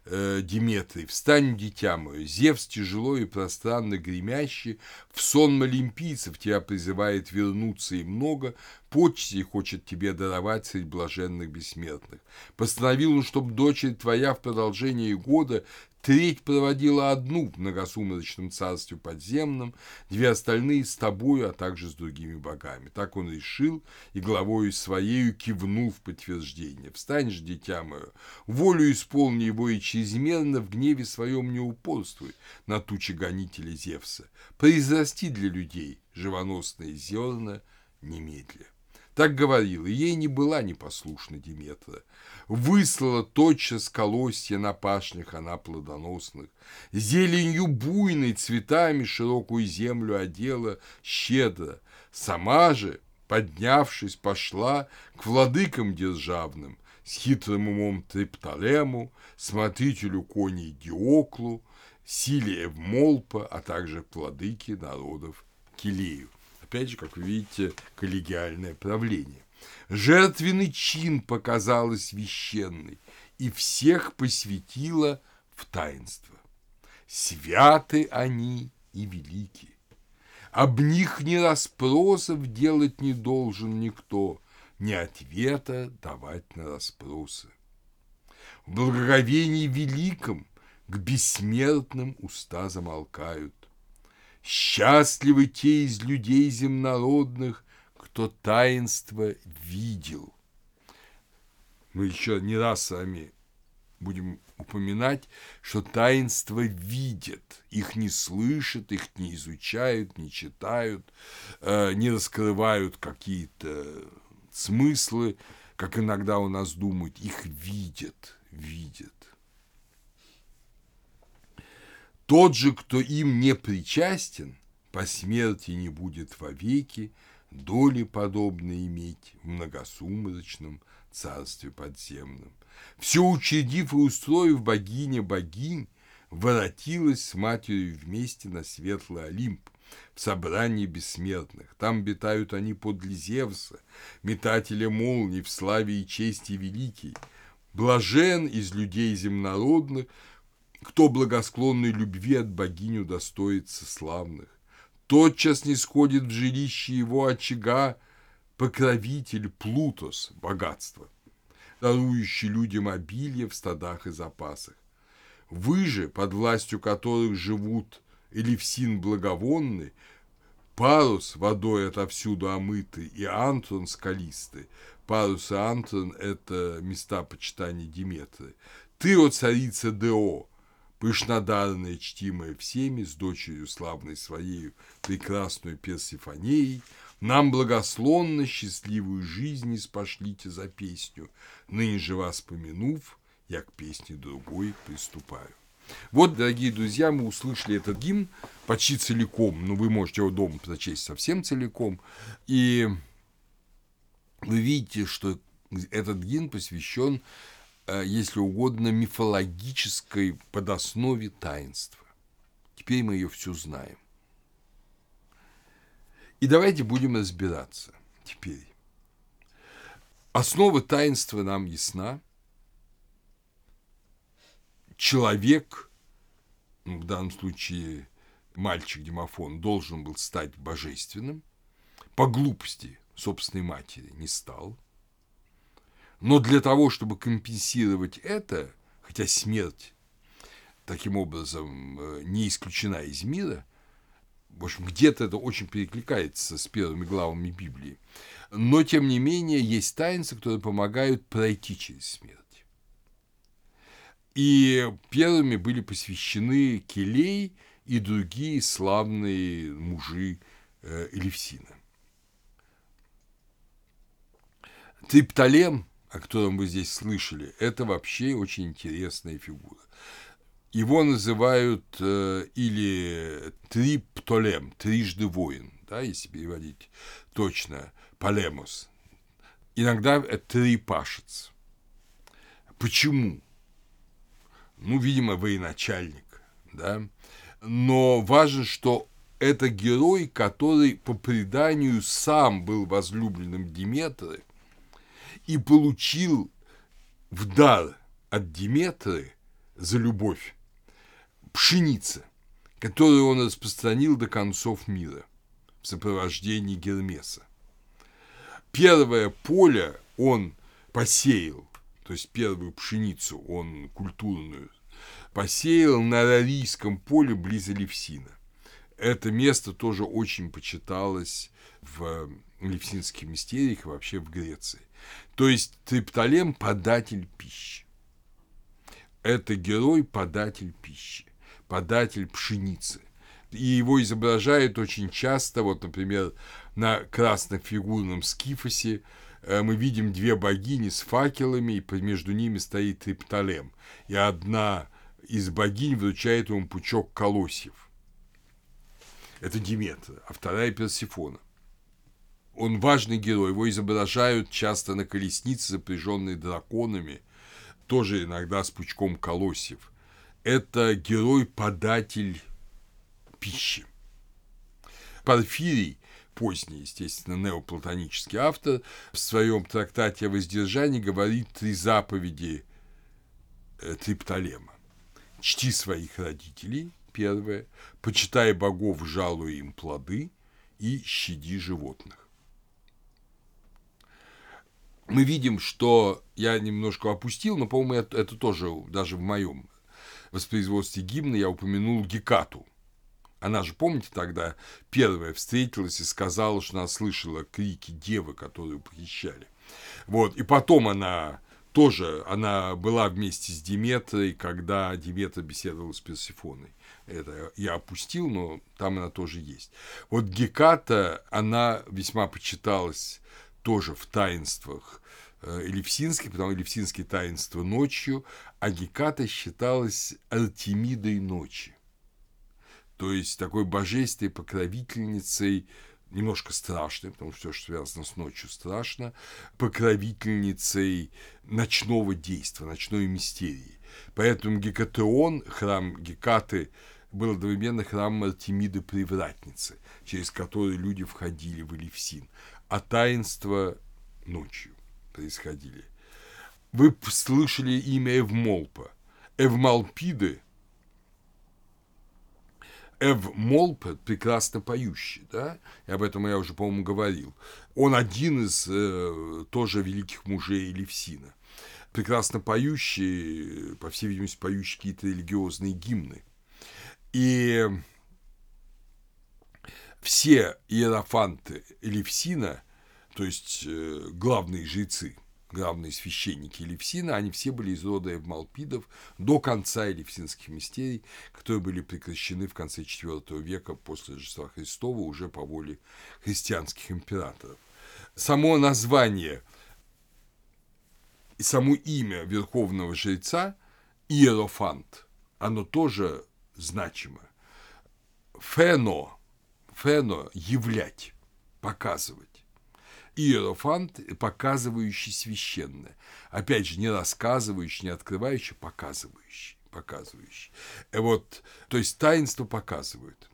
э, Диметрий, «Встань, дитя мое, Зевс тяжело и пространно гремящий, в сон олимпийцев тебя призывает вернуться и много, почти хочет тебе даровать среди блаженных бессмертных. Постановил он, чтобы дочерь твоя в продолжении года Треть проводила одну в многосумеречном царстве подземном, две остальные с тобою, а также с другими богами. Так он решил и главою своею кивнул в подтверждение. Встань же, дитя мое, волю исполни его и чрезмерно в гневе своем не упорствуй на тучи гонителя Зевса. Произрасти для людей живоносные зерна немедля. Так говорил, и ей не была непослушна Диметра. Выслала тотчас колосья на пашнях она плодоносных, Зеленью буйной цветами широкую землю одела щедро. Сама же, поднявшись, пошла к владыкам державным, с хитрым умом Триптолему, смотрителю коней Диоклу, Силия Молпа, а также владыки народов Килею опять же, как вы видите, коллегиальное правление. Жертвенный чин показала священный и всех посвятила в таинство. Святы они и велики. Об них ни расспросов делать не должен никто, ни ответа давать на расспросы. В благоговении великом к бессмертным уста замолкают, Счастливы те из людей земнородных, кто таинство видел. Мы еще не раз с вами будем упоминать, что таинство видят, их не слышат, их не изучают, не читают, э, не раскрывают какие-то смыслы, как иногда у нас думают, их видят, видят. Тот же, кто им не причастен, по смерти не будет вовеки доли подобной иметь в многосумрачном царстве подземном. Все учредив и устроив богиня богинь, воротилась с матерью вместе на светлый Олимп, в собрании бессмертных. Там обитают они подле Зевса, метателя молний в славе и чести великий. Блажен из людей земнородных, кто благосклонной любви от богини удостоится славных. Тотчас не сходит в жилище его очага покровитель Плутос, богатство, дарующий людям обилие в стадах и запасах. Вы же, под властью которых живут Элевсин благовонный, Парус водой отовсюду омытый и Антрон скалистый. Парус и Антрон – это места почитания Диметры. Ты, о царица Део, пышнодарная, чтимая всеми, с дочерью славной своей прекрасную Персифонеей, нам благословно счастливую жизнь спошлите за песню, ныне же вас помянув, я к песне другой приступаю. Вот, дорогие друзья, мы услышали этот гимн почти целиком, ну, вы можете его дома прочесть совсем целиком, и вы видите, что этот гимн посвящен если угодно, мифологической подоснове таинства. Теперь мы ее всю знаем. И давайте будем разбираться теперь. Основа таинства нам ясна. Человек, ну, в данном случае мальчик Димофон, должен был стать божественным. По глупости собственной матери не стал – но для того, чтобы компенсировать это, хотя смерть таким образом э, не исключена из мира, В общем, где-то это очень перекликается с первыми главами Библии. Но, тем не менее, есть таинства, которые помогают пройти через смерть. И первыми были посвящены Келей и другие славные мужи э, Элевсина. Триптолем, о котором вы здесь слышали, это вообще очень интересная фигура. Его называют э, или триптолем, трижды воин, да, если переводить точно, полемос. Иногда это трипашец. Почему? Ну, видимо, военачальник, да. Но важно, что это герой, который по преданию сам был возлюбленным Диметры и получил в дар от Диметры за любовь пшеница, которую он распространил до концов мира в сопровождении Гермеса. Первое поле он посеял, то есть первую пшеницу он культурную посеял на Рарийском поле близ Левсина. Это место тоже очень почиталось в Левсинских мистериях и вообще в Греции. То есть Триптолем – податель пищи. Это герой-податель пищи податель пшеницы. И его изображают очень часто, вот, например, на краснофигурном скифосе э, мы видим две богини с факелами, и между ними стоит Триптолем. И одна из богинь вручает ему пучок колосьев. Это Диметра, а вторая Персифона. Он важный герой, его изображают часто на колеснице, запряженной драконами, тоже иногда с пучком колосьев это герой-податель пищи. Порфирий, поздний, естественно, неоплатонический автор, в своем трактате о воздержании говорит три заповеди э, Триптолема. Чти своих родителей, первое, почитай богов, жалуя им плоды, и щади животных. Мы видим, что я немножко опустил, но, по-моему, это, это тоже даже в моем воспроизводстве гимна я упомянул Гекату. Она же, помните, тогда первая встретилась и сказала, что она слышала крики девы, которую похищали. Вот, и потом она тоже, она была вместе с Диметрой, когда Диметра беседовала с Персифоной. Это я опустил, но там она тоже есть. Вот Геката, она весьма почиталась тоже в таинствах Элевсинский, потому что Элевсинские таинства ночью, а Геката считалась Артемидой ночи. То есть такой божественной покровительницей, немножко страшной, потому что все, что связано с ночью, страшно, покровительницей ночного действия, ночной мистерии. Поэтому Гекатеон, храм Гекаты, был одновременно храмом Артемиды Привратницы, через который люди входили в Элевсин, а таинство ночью происходили. Вы слышали имя Эвмолпа. Эвмалпиды Эвмолп прекрасно поющий, да, и об этом я уже, по-моему, говорил. Он один из э, тоже великих мужей Левсина. Прекрасно поющий, по всей видимости, поющий какие-то религиозные гимны. И все иерофанты Левсина – то есть э, главные жрецы, главные священники Елевсина, они все были из рода Эвмалпидов до конца Елевсинских мистерий, которые были прекращены в конце IV века после Рождества Христова уже по воле христианских императоров. Само название и само имя верховного жреца Иерофант, оно тоже значимо. Фено, фено – являть, показывать иерофант, показывающий священное. Опять же, не рассказывающий, не открывающий, показывающий. показывающий. И вот, то есть таинство показывают.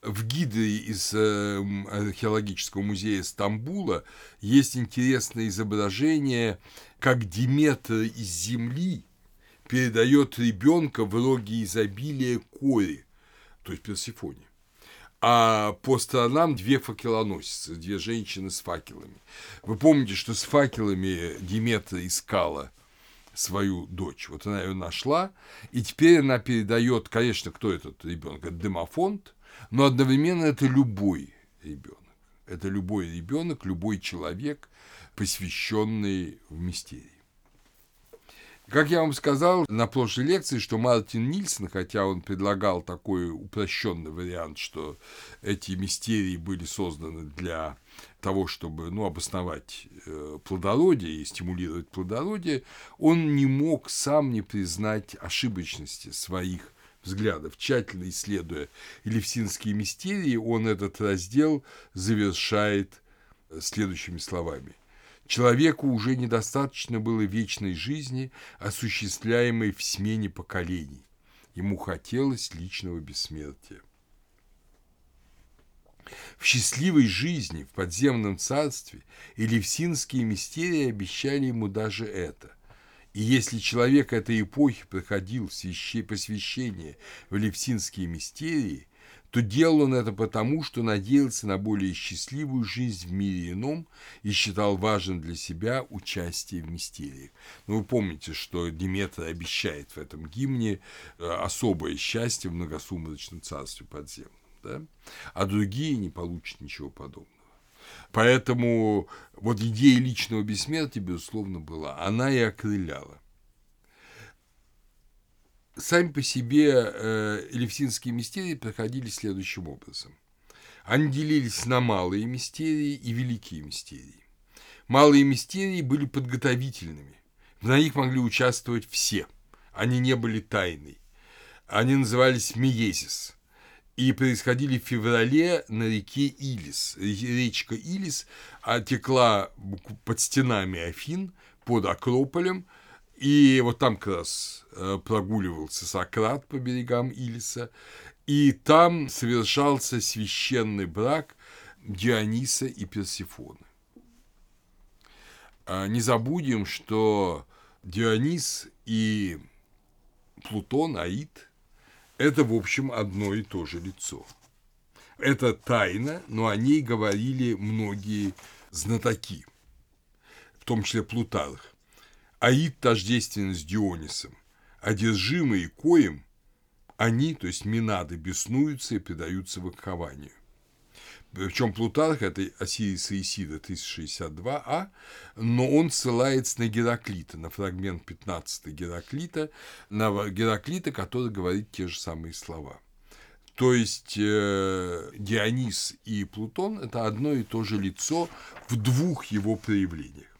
В гиде из э, археологического музея Стамбула есть интересное изображение, как Диметр из земли передает ребенка в роге изобилия Кори, то есть Персифоне а по сторонам две факелоносицы, две женщины с факелами. Вы помните, что с факелами Диметра искала свою дочь. Вот она ее нашла, и теперь она передает, конечно, кто этот ребенок? Это демофонд, но одновременно это любой ребенок. Это любой ребенок, любой человек, посвященный в мистерии. Как я вам сказал на прошлой лекции, что Мартин Нильсон, хотя он предлагал такой упрощенный вариант, что эти мистерии были созданы для того, чтобы ну, обосновать э, плодородие и стимулировать плодородие, он не мог сам не признать ошибочности своих взглядов. Тщательно исследуя Елевсинские мистерии, он этот раздел завершает следующими словами. Человеку уже недостаточно было вечной жизни, осуществляемой в смене поколений. Ему хотелось личного бессмертия. В счастливой жизни в подземном царстве элевсинские мистерии обещали ему даже это. И если человек этой эпохи проходил в посвящение в элевсинские мистерии, то делал он это потому, что надеялся на более счастливую жизнь в мире ином и считал важным для себя участие в мистериях. Ну, вы помните, что Диметр обещает в этом гимне э, особое счастье в многосумрачном царстве подземном, да? а другие не получат ничего подобного. Поэтому вот идея личного бессмертия, безусловно, была. Она и окрыляла сами по себе э, элевсинские мистерии проходили следующим образом. Они делились на малые мистерии и великие мистерии. Малые мистерии были подготовительными. На них могли участвовать все. Они не были тайной. Они назывались миезис и происходили в феврале на реке Илис. Речка Илис текла под стенами Афин, под Акрополем – и вот там как раз э, прогуливался Сократ по берегам Илиса, и там совершался священный брак Диониса и Персифоны. А не забудем, что Дионис и Плутон, Аид – это, в общем, одно и то же лицо. Это тайна, но о ней говорили многие знатоки, в том числе Плутарх. Аид тождественен с Дионисом, одержимые коим они, то есть Минады, беснуются и предаются выкованию. Причем Плутарх, это Осириса Исида 1062а, но он ссылается на Гераклита, на фрагмент 15 Гераклита, на Гераклита, который говорит те же самые слова. То есть э, Дионис и Плутон – это одно и то же лицо в двух его проявлениях.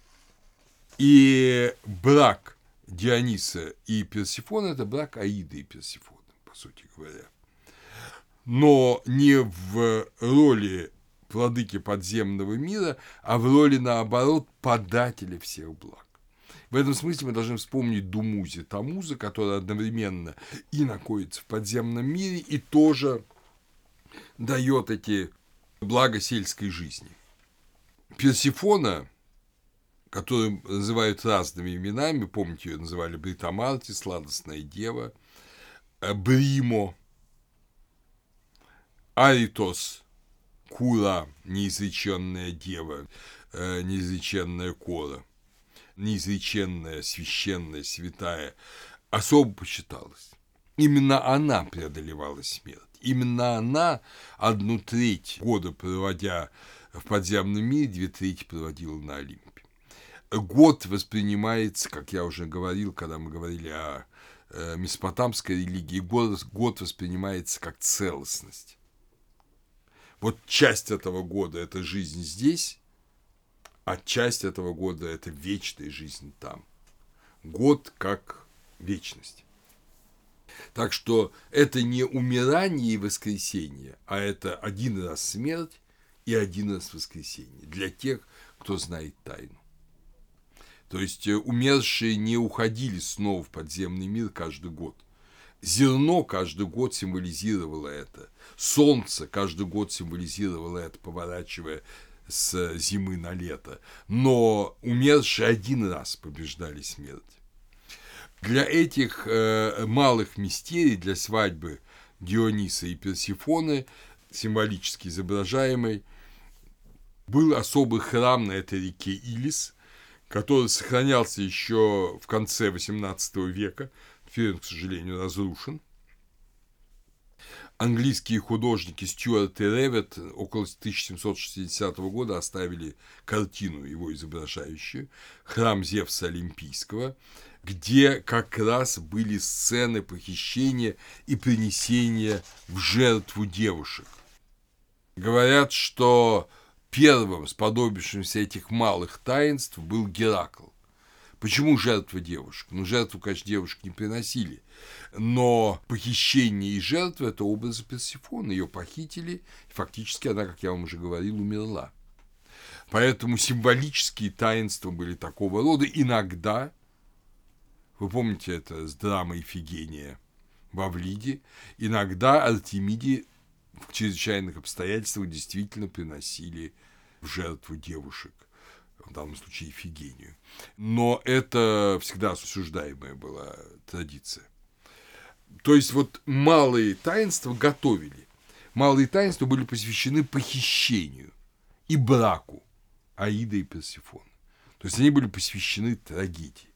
И брак Диониса и Персифона – это брак Аиды и Персифона, по сути говоря. Но не в роли владыки подземного мира, а в роли, наоборот, подателя всех благ. В этом смысле мы должны вспомнить Думузи Тамуза, который одновременно и находится в подземном мире, и тоже дает эти блага сельской жизни. Персифона которую называют разными именами. Помните, ее называли Бритамарти, Сладостная Дева, э, Бримо, Аритос, Кура, неизреченная дева, э, неизреченная кора, неизреченная, священная, святая, особо почиталась. Именно она преодолевала смерть. Именно она одну треть года проводя в подземном мире, две трети проводила на Олимпе год воспринимается, как я уже говорил, когда мы говорили о э, месопотамской религии, год, год воспринимается как целостность. Вот часть этого года – это жизнь здесь, а часть этого года – это вечная жизнь там. Год как вечность. Так что это не умирание и воскресение, а это один раз смерть и один раз воскресение для тех, кто знает тайну. То есть э, умершие не уходили снова в подземный мир каждый год. Зерно каждый год символизировало это. Солнце каждый год символизировало это, поворачивая с зимы на лето. Но умершие один раз побеждали смерть. Для этих э, малых мистерий, для свадьбы Диониса и Персифоны, символически изображаемой, был особый храм на этой реке Илис – который сохранялся еще в конце XVIII века, теперь к сожалению, разрушен. Английские художники Стюарт и Ревет около 1760 года оставили картину его изображающую «Храм Зевса Олимпийского», где как раз были сцены похищения и принесения в жертву девушек. Говорят, что первым сподобившимся этих малых таинств был Геракл. Почему жертва девушек? Ну, жертву, конечно, девушек не приносили. Но похищение и жертва – это образы Персифоны. Ее похитили, и фактически она, как я вам уже говорил, умерла. Поэтому символические таинства были такого рода. Иногда, вы помните это с драмой Фигения в Авлиде, иногда Артемиде в чрезвычайных обстоятельствах действительно приносили в жертву девушек – в данном случае Ифигению. Но это всегда осуждаемая была традиция. То есть вот малые таинства готовили. Малые таинства были посвящены похищению и браку Аида и Персифона. То есть они были посвящены трагедии.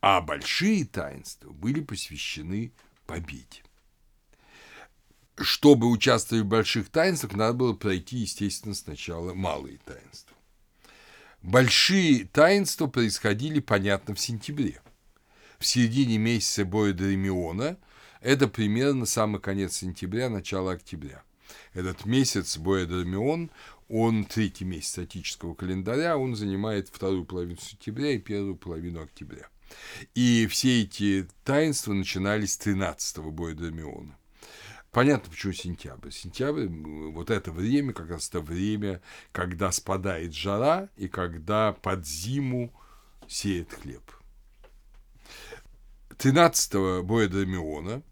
А большие таинства были посвящены победе чтобы участвовать в больших таинствах, надо было пройти, естественно, сначала малые таинства. Большие таинства происходили, понятно, в сентябре. В середине месяца боя Дремиона, это примерно самый конец сентября, начало октября. Этот месяц боя Дремион, он третий месяц отического календаря, он занимает вторую половину сентября и первую половину октября. И все эти таинства начинались с 13-го боя Дремиона. Понятно, почему сентябрь. Сентябрь, вот это время, как раз это время, когда спадает жара и когда под зиму сеет хлеб. 13-го боя Драмиона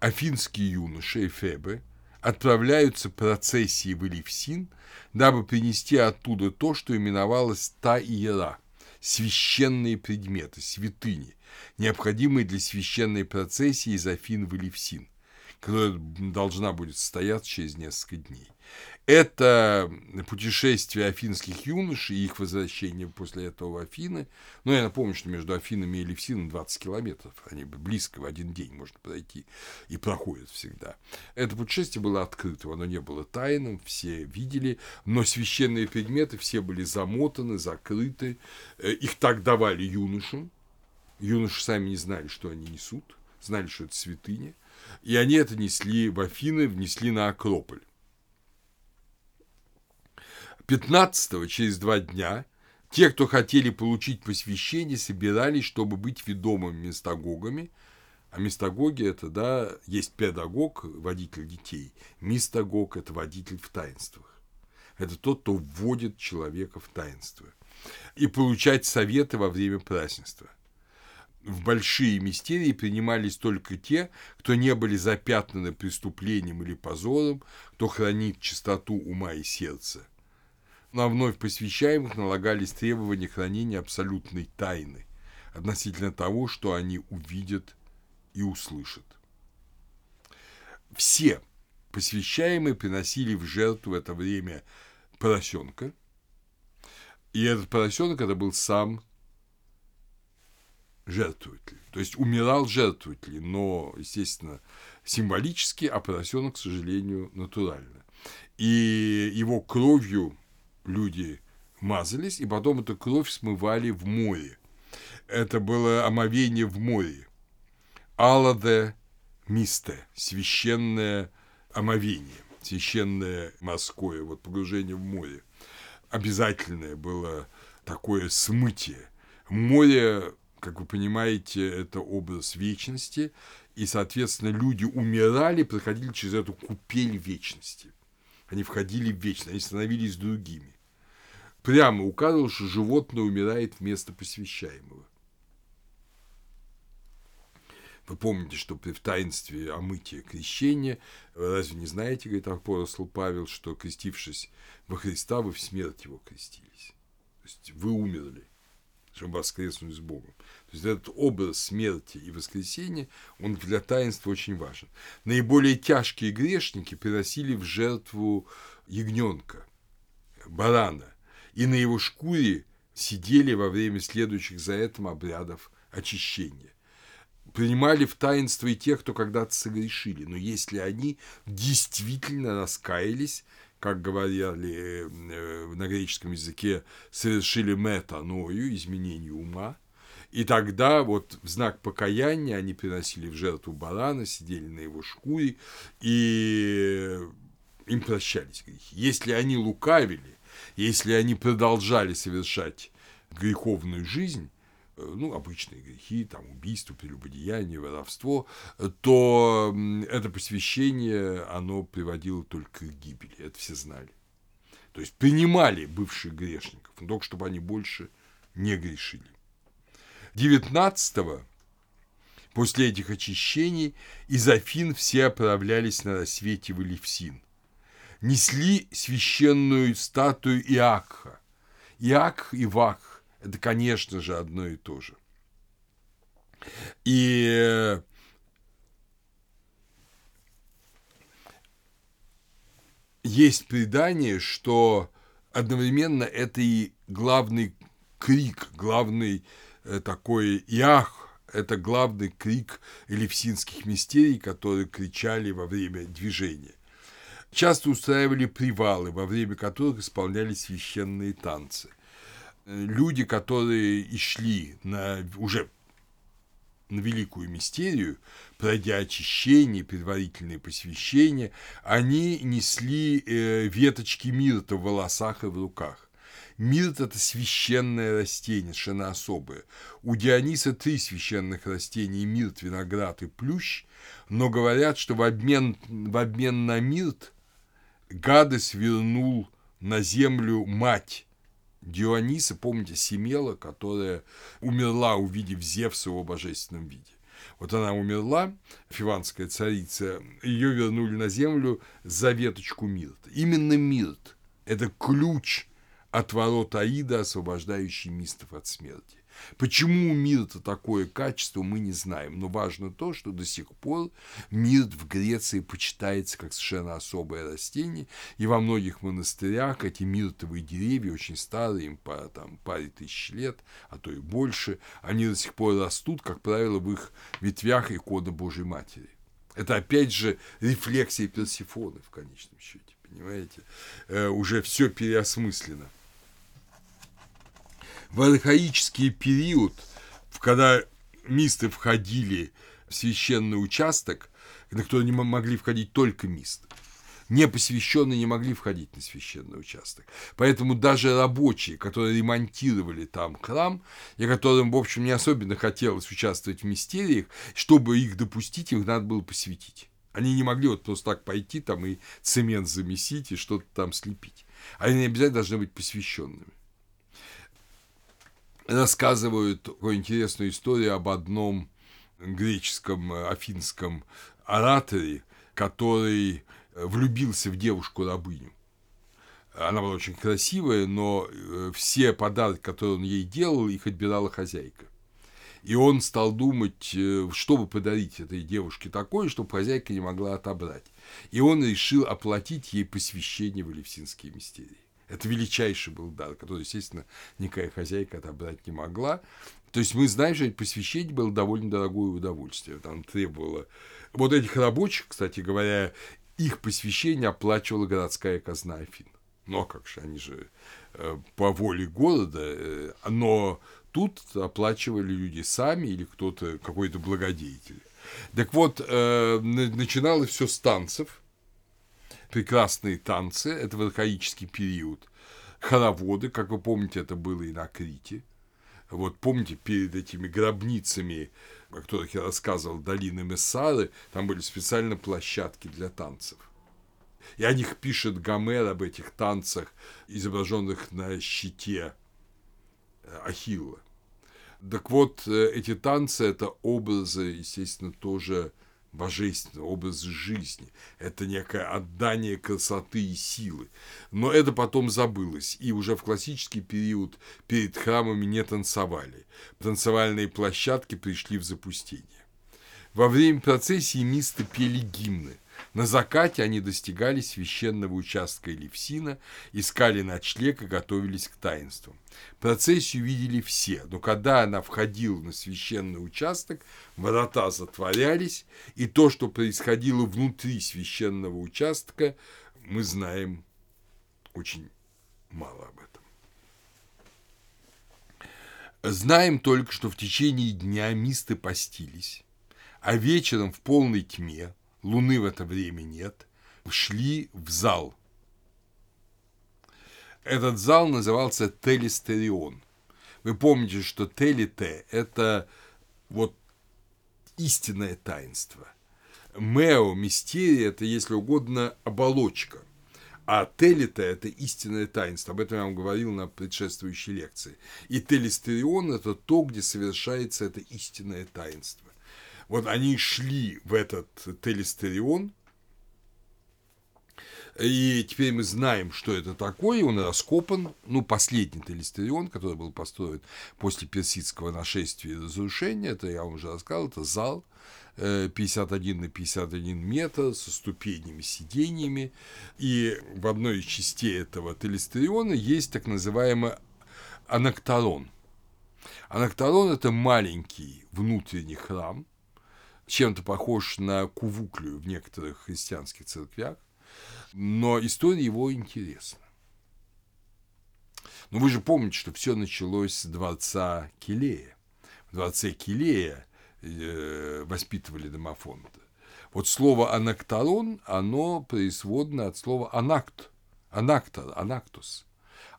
афинские юноши и Фебы отправляются процессией в Элевсин, дабы принести оттуда то, что именовалось та иера – священные предметы, святыни, необходимые для священной процессии из Афин в Элевсин – которая должна будет состояться через несколько дней. Это путешествие афинских юношей и их возвращение после этого в Афины. Но я напомню, что между Афинами и Левсином 20 километров. Они близко в один день можно пройти и проходят всегда. Это путешествие было открытым, оно не было тайным, все видели, но священные предметы все были замотаны, закрыты. Э, их так давали юношам. Юноши сами не знали, что они несут, знали, что это святыня – и они это несли в Афины, внесли на Акрополь. 15-го, через два дня, те, кто хотели получить посвящение, собирались, чтобы быть ведомыми мистагогами. А мистагоги – это, да, есть педагог, водитель детей. Мистагог – это водитель в таинствах. Это тот, кто вводит человека в таинство. И получать советы во время празднества в большие мистерии принимались только те, кто не были запятнаны преступлением или позором, кто хранит чистоту ума и сердца. На вновь посвящаемых налагались требования хранения абсолютной тайны относительно того, что они увидят и услышат. Все посвящаемые приносили в жертву в это время поросенка, и этот поросенок это был сам жертвователь. То есть умирал жертвователь, но, естественно, символически, а поросенок, к сожалению, натурально. И его кровью люди мазались, и потом эту кровь смывали в море. Это было омовение в море. Аладе мисте, священное омовение, священное морское, вот погружение в море. Обязательное было такое смытие. Море как вы понимаете, это образ вечности, и, соответственно, люди умирали, проходили через эту купель вечности. Они входили в вечность, они становились другими. Прямо указывал, что животное умирает вместо посвящаемого. Вы помните, что при в таинстве омытия крещения, разве не знаете, говорит апостол Павел, что крестившись во Христа, вы в смерть его крестились. То есть вы умерли чтобы воскреснуть с Богом. То есть этот образ смерти и воскресения, он для таинства очень важен. Наиболее тяжкие грешники приносили в жертву ягненка, барана. и на его шкуре сидели во время следующих за этим обрядов очищения. Принимали в таинство и тех, кто когда-то согрешили, но если они действительно раскаялись, как говорили э, на греческом языке, совершили метаною, изменение ума, и тогда вот в знак покаяния они приносили в жертву барана, сидели на его шкуре, и им прощались грехи. Если они лукавили, если они продолжали совершать греховную жизнь, ну, обычные грехи, там, убийство, прелюбодеяние, воровство, то это посвящение, оно приводило только к гибели, это все знали. То есть принимали бывших грешников, но только чтобы они больше не грешили. 19 после этих очищений из Афин все отправлялись на рассвете в Элевсин. Несли священную статую Иакха. Иакх и Вакх – это, конечно же, одно и то же. И есть предание, что одновременно это и главный крик, главный Э, такой «Ях!» – это главный крик элевсинских мистерий, которые кричали во время движения. Часто устраивали привалы, во время которых исполнялись священные танцы. Э, люди, которые и шли на, уже на великую мистерию, пройдя очищение, предварительные посвящения, они несли э, веточки мирта в волосах и в руках. Мирт – это священное растение, совершенно особое. У Диониса три священных растений – мирт, виноград и плющ, но говорят, что в обмен, в обмен на мирт Гадес вернул на землю мать Диониса, помните, Семела, которая умерла, увидев Зевса в его божественном виде. Вот она умерла, фиванская царица, ее вернули на землю за веточку мирта. Именно мирт – это ключ от ворот Аида, освобождающий мистов от смерти. Почему у мира-то такое качество, мы не знаем, но важно то, что до сих пор мирт в Греции почитается как совершенно особое растение, и во многих монастырях эти миртовые деревья, очень старые, им по там, паре тысяч лет, а то и больше, они до сих пор растут, как правило, в их ветвях иконы Божьей Матери. Это опять же рефлексия Персифоны в конечном счете, понимаете? Э, уже все переосмыслено в архаический период, когда мисты входили в священный участок, на который не могли входить только мисты, непосвященные не могли входить на священный участок. Поэтому даже рабочие, которые ремонтировали там храм, и которым, в общем, не особенно хотелось участвовать в мистериях, чтобы их допустить, их надо было посвятить. Они не могли вот просто так пойти там и цемент замесить и что-то там слепить. Они обязательно должны быть посвященными рассказывают такую интересную историю об одном греческом, э, афинском ораторе, который э, влюбился в девушку-рабыню. Она была очень красивая, но э, все подарки, которые он ей делал, их отбирала хозяйка. И он стал думать, что бы подарить этой девушке такое, чтобы хозяйка не могла отобрать. И он решил оплатить ей посвящение в Элевсинские мистерии. Это величайший был дар, который, естественно, никакая хозяйка отобрать не могла. То есть мы знаем, что посвящение было довольно дорогое удовольствие. Там требовало... Вот этих рабочих, кстати говоря, их посвящение оплачивала городская казна Афин. Но как же, они же э, по воле города, э, но тут оплачивали люди сами или кто-то, какой-то благодетель. Так вот, э, начиналось все с танцев, прекрасные танцы, это в архаический период. Хороводы, как вы помните, это было и на Крите. Вот помните, перед этими гробницами, о которых я рассказывал, долины Мессары, там были специально площадки для танцев. И о них пишет Гомер об этих танцах, изображенных на щите э, Ахилла. Так вот, э, эти танцы – это образы, естественно, тоже божественный образ жизни, это некое отдание красоты и силы. Но это потом забылось, и уже в классический период перед храмами не танцевали. Танцевальные площадки пришли в запустение. Во время процессии мисты пели гимны. На закате они достигали священного участка Элевсина, искали ночлег и готовились к таинствам. Процессию видели все, но когда она входила на священный участок, ворота затворялись, и то, что происходило внутри священного участка, мы знаем очень мало об этом. Знаем только, что в течение дня мисты постились, а вечером в полной тьме, луны в это время нет, шли в зал. Этот зал назывался Телестерион. Вы помните, что Телите – это вот истинное таинство. Мео, мистерия – это, если угодно, оболочка. А телита – это истинное таинство. Об этом я вам говорил на предшествующей лекции. И телестерион – это то, где совершается это истинное таинство. Вот они шли в этот телестерион, и теперь мы знаем, что это такое. Он раскопан, ну, последний телестерион, который был построен после персидского нашествия и разрушения. Это я вам уже рассказал, это зал – 51 на 51 метр со ступенями, сиденьями. И в одной из частей этого телестериона есть так называемый анакторон. Анакторон – это маленький внутренний храм, чем-то похож на кувуклю в некоторых христианских церквях, но история его интересна. Но вы же помните, что все началось с дворца Килея. В дворце Килея Э, воспитывали домофонта. Вот слово анакторон, оно производно от слова анакт, анактор, анактус.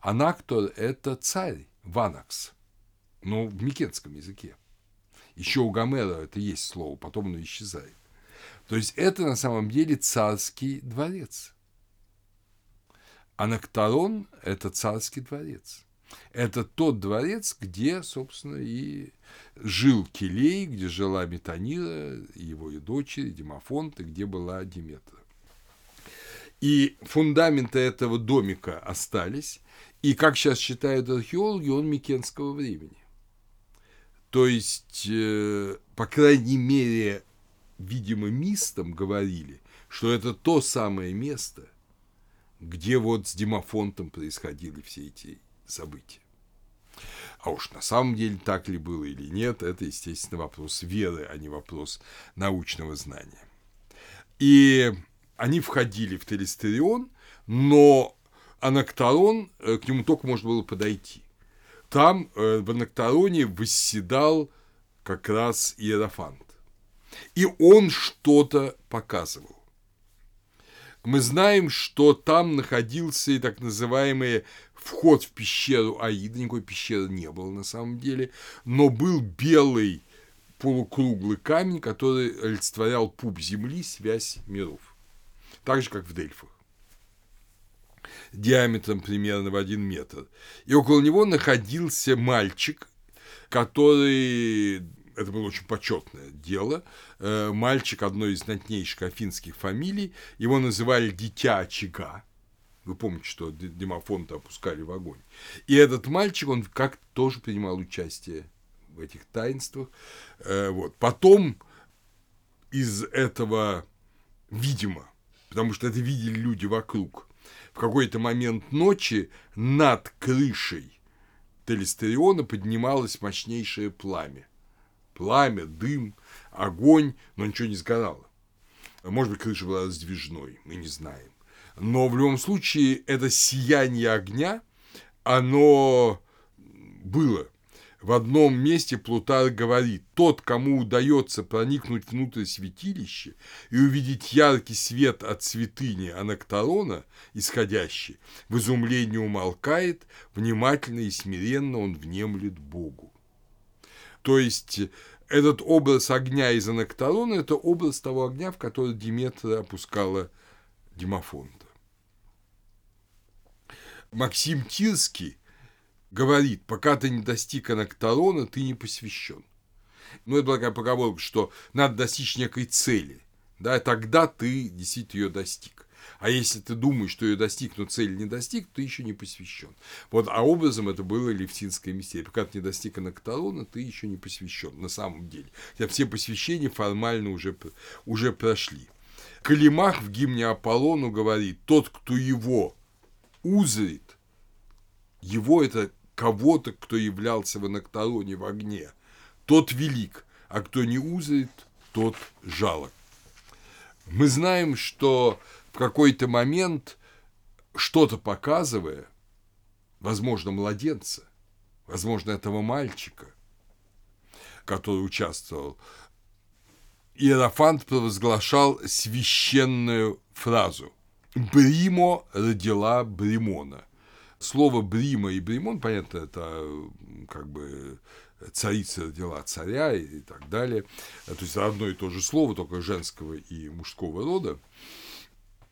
Анактор – это царь, ванакс, ну, в микенском языке. Еще у Гомера это есть слово, потом оно исчезает. То есть это на самом деле царский дворец. Анакторон – это царский дворец. Это тот дворец, где, собственно, и жил Келей, где жила Метанира, его и дочери, Демофонт, и где была Диметра. И фундаменты этого домика остались, и, как сейчас считают археологи, он микенского времени. То есть, э, по крайней мере, видимо, мистам говорили, что это то самое место, где вот с Демофонтом происходили все эти события. А уж на самом деле так ли было или нет, это, естественно, вопрос веры, а не вопрос научного знания. И они входили в Телестерион, но Анакторон, э, к нему только можно было подойти. Там э, в Анактороне восседал как раз Иерофант. И он что-то показывал. Мы знаем, что там находился и так называемый вход в пещеру Аида, никакой пещеры не было на самом деле, но был белый полукруглый камень, который олицетворял пуп земли, связь миров. Так же, как в Дельфах. Диаметром примерно в один метр. И около него находился мальчик, который это было очень почетное дело. Э, мальчик одной из знатнейших афинских фамилий, его называли «дитя очага», вы помните, что Демофонта опускали в огонь. И этот мальчик, он как тоже принимал участие в этих таинствах. Э, вот. Потом из этого, видимо, потому что это видели люди вокруг, в какой-то момент ночи над крышей Телестериона поднималось мощнейшее пламя. Пламя, дым, огонь, но ничего не сгорало. Может быть, крыша была раздвижной, мы не знаем. Но в любом случае это сияние огня, оно было. В одном месте Плутарх говорит, тот, кому удается проникнуть внутрь святилища и увидеть яркий свет от святыни Анакторона, исходящий, в изумлении умолкает, внимательно и смиренно он внемлет Богу. То есть этот образ огня из Анакторона – это образ того огня, в который Диметра опускала Димофон. Максим Тирский говорит, пока ты не достиг анакторона, ты не посвящен. Ну, это такая поговорка, что надо достичь некой цели, да, тогда ты действительно ее достиг. А если ты думаешь, что ее достиг, но цели не достиг, ты еще не посвящен. Вот, а образом это было левтинское мистерия. Пока ты не достиг анакторона, ты еще не посвящен на самом деле. Хотя все посвящения формально уже, уже прошли. Калимах в гимне Аполлону говорит, тот, кто его узрит, его это кого-то, кто являлся в анактароне в огне, тот велик, а кто не узрит, тот жалок. Мы знаем, что в какой-то момент, что-то показывая, возможно, младенца, возможно, этого мальчика, который участвовал, Иерофант провозглашал священную фразу «Бримо родила Бримона». Слово «брима» и «бримон», понятно, это как бы царица родила царя и так далее. То есть одно и то же слово, только женского и мужского рода.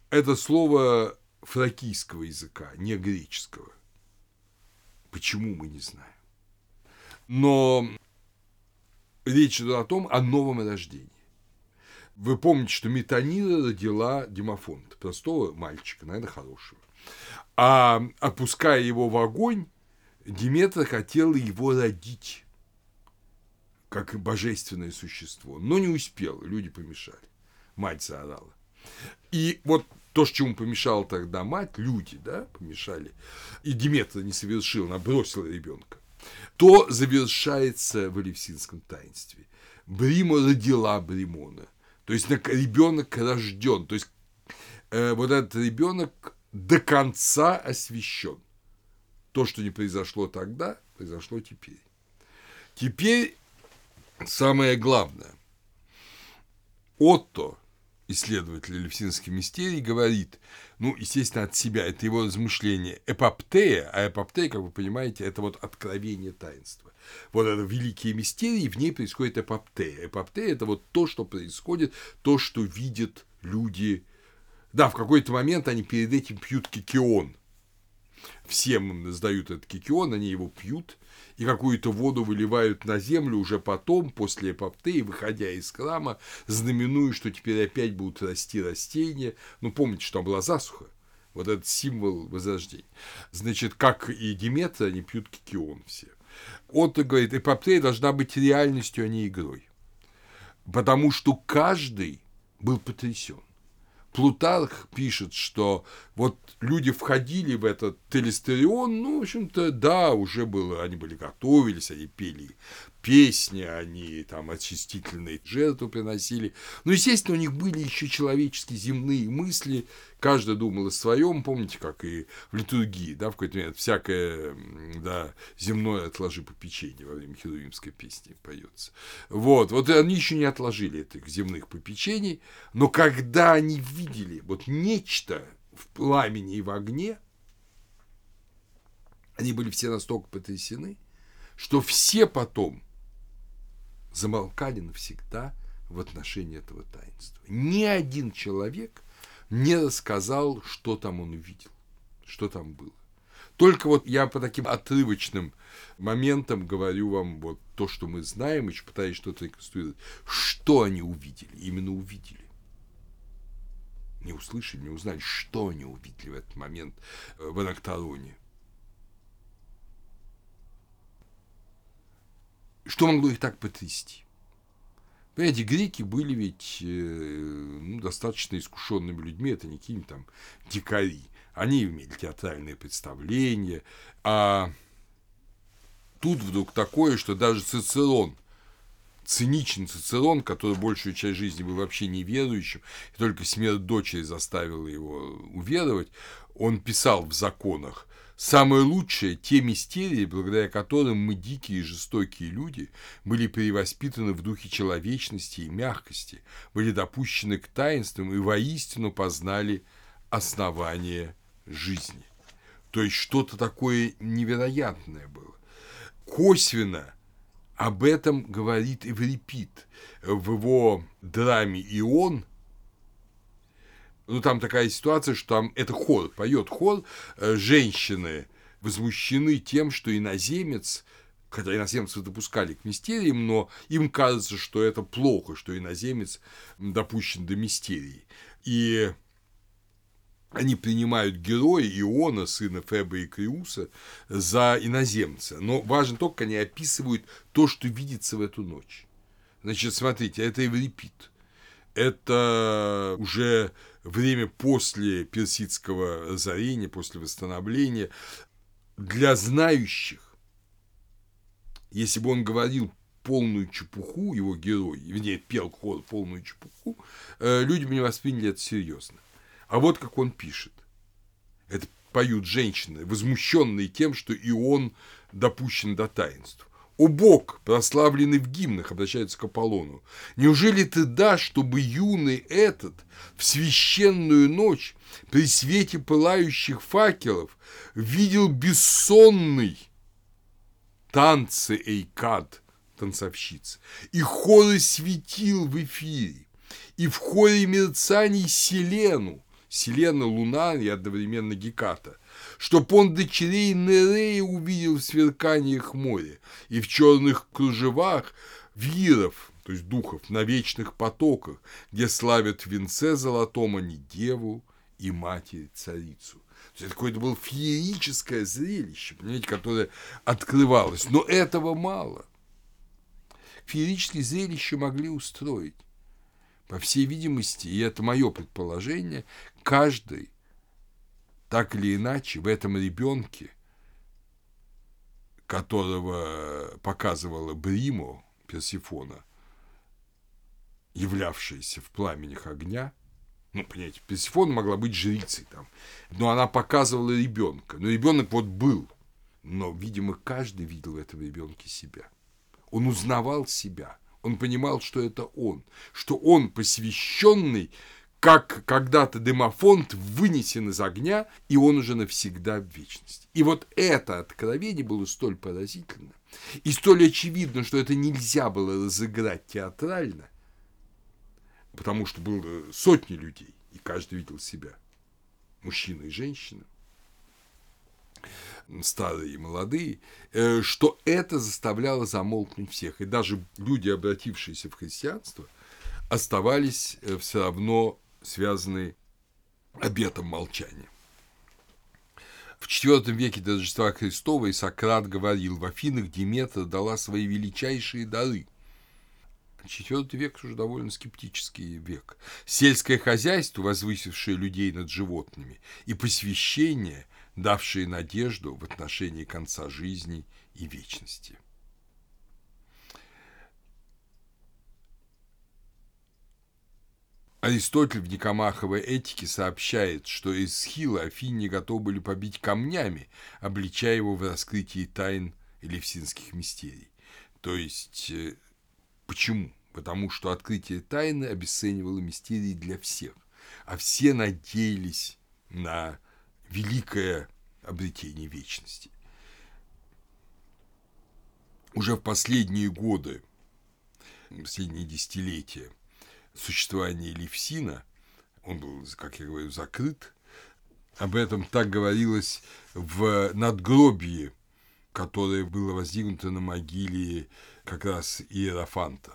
Это слово фракийского языка, не греческого. Почему мы не знаем. Но речь идет о том, о новом рождении. Вы помните, что Метанира родила Димофонта, простого мальчика, наверное, хорошего. А опуская его в огонь, Диметра хотела его родить как божественное существо, но не успел, люди помешали. Мать заорала. И вот то, чему помешала тогда мать, люди, да, помешали, и Диметра не совершил, она бросила ребенка, то завершается в Алевсинском таинстве. Брима родила Бримона, то есть ребенок рожден, то есть э, вот этот ребенок до конца освящен. То, что не произошло тогда, произошло теперь. Теперь самое главное. Отто, исследователь Левсинской мистерии, говорит, ну, естественно, от себя, это его размышление, эпоптея, а эпоптея, как вы понимаете, это вот откровение таинства. Вот это великие мистерии, в ней происходит эпоптея. Эпоптея – это вот то, что происходит, то, что видят люди. Да, в какой-то момент они перед этим пьют кикион. Всем сдают этот кикион, они его пьют, и какую-то воду выливают на землю уже потом, после эпоптеи, выходя из храма, знаменуя, что теперь опять будут расти растения. Ну, помните, что там была засуха. Вот этот символ возрождения. Значит, как и Диметра, они пьют кикион все. Отто говорит, эпоптея должна быть реальностью, а не игрой. Потому что каждый был потрясен. Плутарх пишет, что вот люди входили в этот телестерион, ну, в общем-то, да, уже было, они были готовились, они пели песни, они там очистительные жертвы приносили. Но, естественно, у них были еще человеческие земные мысли, каждый думал о своем, помните, как и в литургии, да, в какой-то момент всякое, да, земное отложи по печенье во время херувимской песни поется. Вот, вот они еще не отложили этих земных попечений, но когда они видели вот нечто в пламени и в огне, они были все настолько потрясены, что все потом замолкали навсегда в отношении этого таинства. Ни один человек не рассказал, что там он увидел, что там было. Только вот я по таким отрывочным моментам говорю вам вот то, что мы знаем, еще пытаюсь что-то реконструировать. Что они увидели? Именно увидели. Не услышали, не узнали, что они увидели в этот момент в Анактароне. Что могло их так потрясти? Понимаете, греки были ведь э, ну, достаточно искушенными людьми, это не какие-нибудь там дикари. Они имели театральные представления, а тут вдруг такое, что даже Цицерон, циничный Цицерон, который большую часть жизни был вообще неверующим, и только смерть дочери заставила его уверовать, он писал в законах, Самое лучшее – те мистерии, благодаря которым мы, дикие и жестокие люди, были перевоспитаны в духе человечности и мягкости, были допущены к таинствам и воистину познали основание жизни. То есть что-то такое невероятное было. Косвенно об этом говорит Эврипид в его драме «Ион», ну, там такая ситуация, что там это хор, поет хор, э, женщины возмущены тем, что иноземец, хотя иноземцев допускали к мистериям, но им кажется, что это плохо, что иноземец допущен до мистерии. И они принимают героя Иона, сына Феба и Криуса, за иноземца. Но важно только, они описывают то, что видится в эту ночь. Значит, смотрите, это Еврипид. Это уже время после персидского разорения, после восстановления. Для знающих, если бы он говорил полную чепуху, его герой, вернее, пел хор полную чепуху, э, люди бы не восприняли это серьезно. А вот как он пишет. Это поют женщины, возмущенные тем, что и он допущен до таинств. «О Бог, прославленный в гимнах», обращается к Аполлону, «неужели ты дашь, чтобы юный этот в священную ночь при свете пылающих факелов видел бессонный танцы Эйкад, танцовщиц, и хоры светил в эфире, и в хоре мерцаний Селену, Селена, Луна и одновременно Геката, чтоб он дочерей Нерея увидел в сверканиях моря и в черных кружевах виров, то есть духов, на вечных потоках, где славят в венце золотом они деву и матери царицу. То есть это было феерическое зрелище, понимаете, которое открывалось. Но этого мало. Феерические зрелища могли устроить. По всей видимости, и это мое предположение, каждый так или иначе в этом ребенке, которого показывала Бримо, Персифона, являвшаяся в пламенях огня, ну, понимаете, Персифона могла быть жрицей там, но она показывала ребенка. Но ребенок вот был, но, видимо, каждый видел в этом ребенке себя. Он узнавал себя, он понимал, что это он, что он посвященный как когда-то демофонт вынесен из огня, и он уже навсегда в вечности. И вот это откровение было столь поразительно, и столь очевидно, что это нельзя было разыграть театрально, потому что было сотни людей, и каждый видел себя, мужчина и женщина, старые и молодые, э, что это заставляло замолкнуть всех. И даже люди, обратившиеся в христианство, оставались э, все равно связанные обетом молчания. В IV веке до Рождества Христова Сократ говорил, в Афинах Диметра дала свои величайшие дары. IV век уже довольно скептический век. Сельское хозяйство, возвысившее людей над животными, и посвящение, давшее надежду в отношении конца жизни и вечности – Аристотель в Никомаховой этике сообщает, что Эсхила Афине готовы были побить камнями, обличая его в раскрытии тайн элевсинских мистерий. То есть, э, почему? Потому что открытие тайны обесценивало мистерии для всех, а все надеялись на великое обретение вечности. Уже в последние годы, последние десятилетия, существования Левсина, он был, как я говорю, закрыт. Об этом так говорилось в надгробии, которое было воздвигнуто на могиле как раз Иерофанта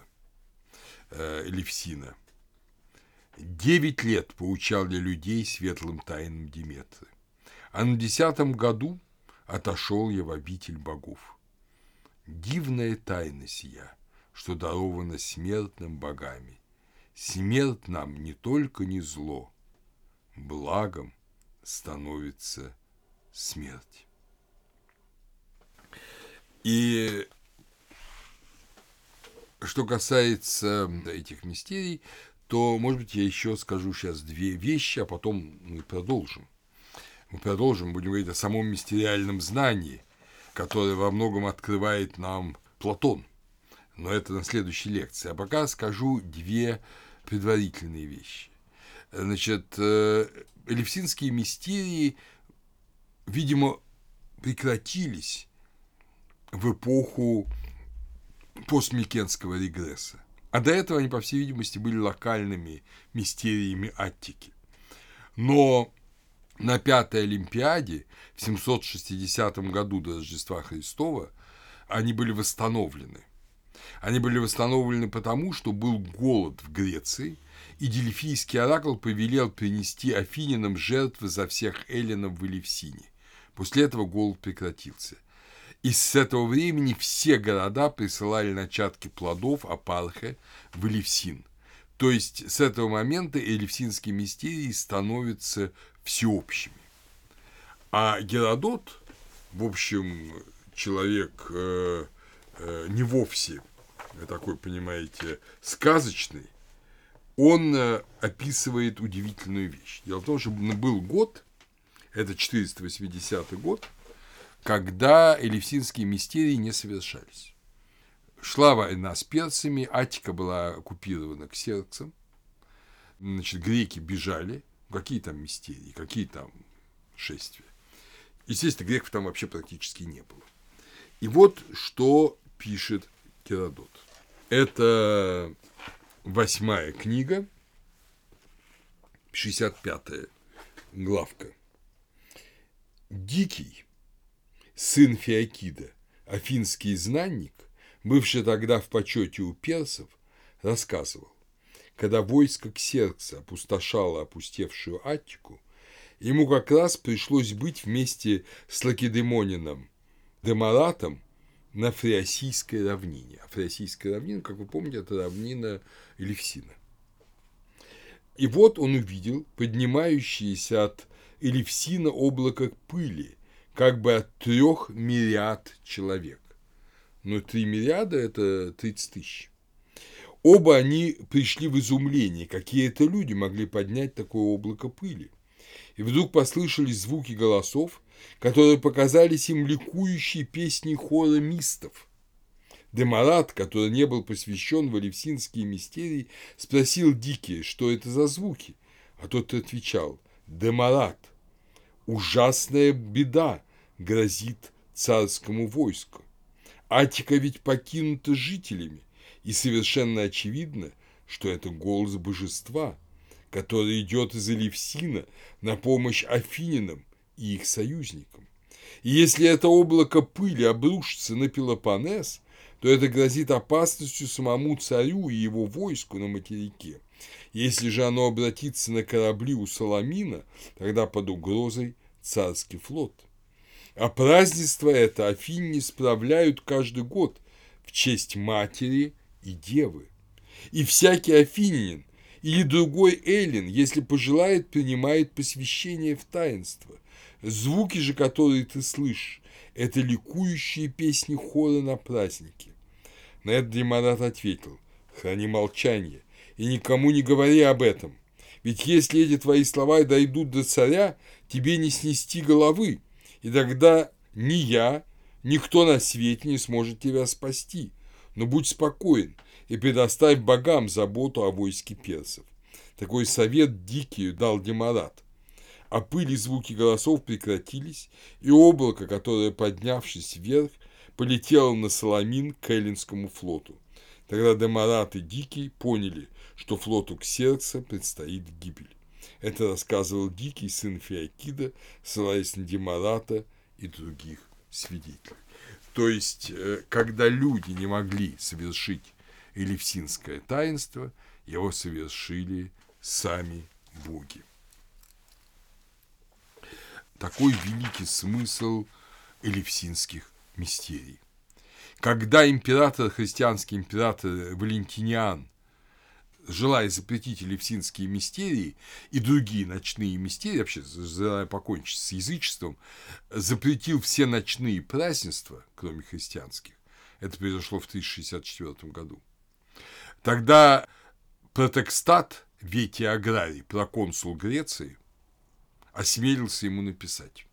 э, Левсина. Девять лет поучал для людей светлым тайнам Диметры, а на десятом году отошел я в обитель богов. Дивная тайна сия, что дарована смертным богами, Смерть нам не только не зло, благом становится смерть. И что касается этих мистерий, то, может быть, я еще скажу сейчас две вещи, а потом мы продолжим. Мы продолжим, будем говорить о самом мистериальном знании, которое во многом открывает нам Платон – но это на следующей лекции. А пока скажу две предварительные вещи. Значит, э, элевсинские мистерии, видимо, прекратились в эпоху постмикенского регресса. А до этого они, по всей видимости, были локальными мистериями Аттики. Но на Пятой Олимпиаде в 760 году до Рождества Христова они были восстановлены. Они были восстановлены потому, что был голод в Греции, и Дельфийский оракул повелел принести афининам жертвы за всех эллинов в Элевсине. После этого голод прекратился. И с этого времени все города присылали начатки плодов Апалхе в Элевсин. То есть с этого момента элевсинские мистерии становятся всеобщими. А Геродот, в общем, человек э, э, не вовсе такой, понимаете, сказочный, он э, описывает удивительную вещь. Дело в том, что был год, это 480 год, когда элевсинские мистерии не совершались. Шла война с перцами, Атика была оккупирована Ксерксом, значит, греки бежали, какие там мистерии, какие там шествия. Естественно, греков там вообще практически не было. И вот что пишет Геродот. Это восьмая книга, 65-я главка. Дикий, сын Феокида, афинский знанник, бывший тогда в почете у персов, рассказывал, когда войско Ксеркса опустошало опустевшую Аттику, ему как раз пришлось быть вместе с Лакедемонином Демаратом на Фриосийской равнине. А Фриосийская равнина, как вы помните, это равнина Элевсина. И вот он увидел поднимающееся от Элевсина облако пыли, как бы от трех мириад человек. Но три мириада – это 30 тысяч. Оба они пришли в изумление, какие это люди могли поднять такое облако пыли. И вдруг послышались звуки голосов, которые показались им ликующей песней хора мистов – Демарат, который не был посвящен в Алевсинские мистерии, спросил Дикие, что это за звуки, а тот отвечал «Демарат, ужасная беда грозит царскому войску. Атика ведь покинута жителями, и совершенно очевидно, что это голос божества, который идет из Элевсина на помощь Афининам и их союзникам. И если это облако пыли обрушится на Пелопонес, то это грозит опасностью самому царю и его войску на материке. Если же оно обратится на корабли у Соломина, тогда под угрозой царский флот. А празднество это Афине справляют каждый год в честь матери и девы. И всякий афинин или другой эллин, если пожелает, принимает посвящение в таинство. Звуки же, которые ты слышишь, это ликующие песни хора на празднике. На это Демонат ответил, храни молчание и никому не говори об этом. Ведь если эти твои слова дойдут до царя, тебе не снести головы, и тогда ни я, никто на свете не сможет тебя спасти. Но будь спокоен и предоставь богам заботу о войске персов. Такой совет дикий дал Демарат. А пыль и звуки голосов прекратились, и облако, которое, поднявшись вверх, полетела на Соломин к Эллинскому флоту. Тогда Демарат и Дикий поняли, что флоту Ксеркса предстоит гибель. Это рассказывал Дикий, сын Феокида, ссылаясь на Демарата и других свидетелей. То есть, э, когда люди не могли совершить элевсинское таинство, его совершили сами боги. Такой великий смысл элевсинских мистерий. Когда император, христианский император Валентиниан, желая запретить элевсинские мистерии и другие ночные мистерии, вообще желая покончить с язычеством, запретил все ночные празднества, кроме христианских. Это произошло в 1064 году. Тогда протекстат Ветий Аграрий, проконсул Греции, осмелился ему написать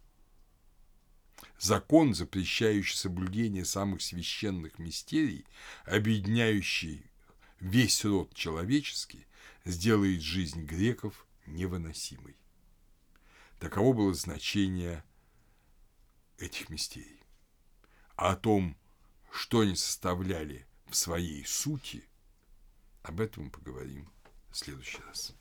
закон, запрещающий соблюдение самых священных мистерий, объединяющий весь род человеческий, сделает жизнь греков невыносимой. Таково было значение этих мистерий. А о том, что они составляли в своей сути, об этом мы поговорим в следующий раз.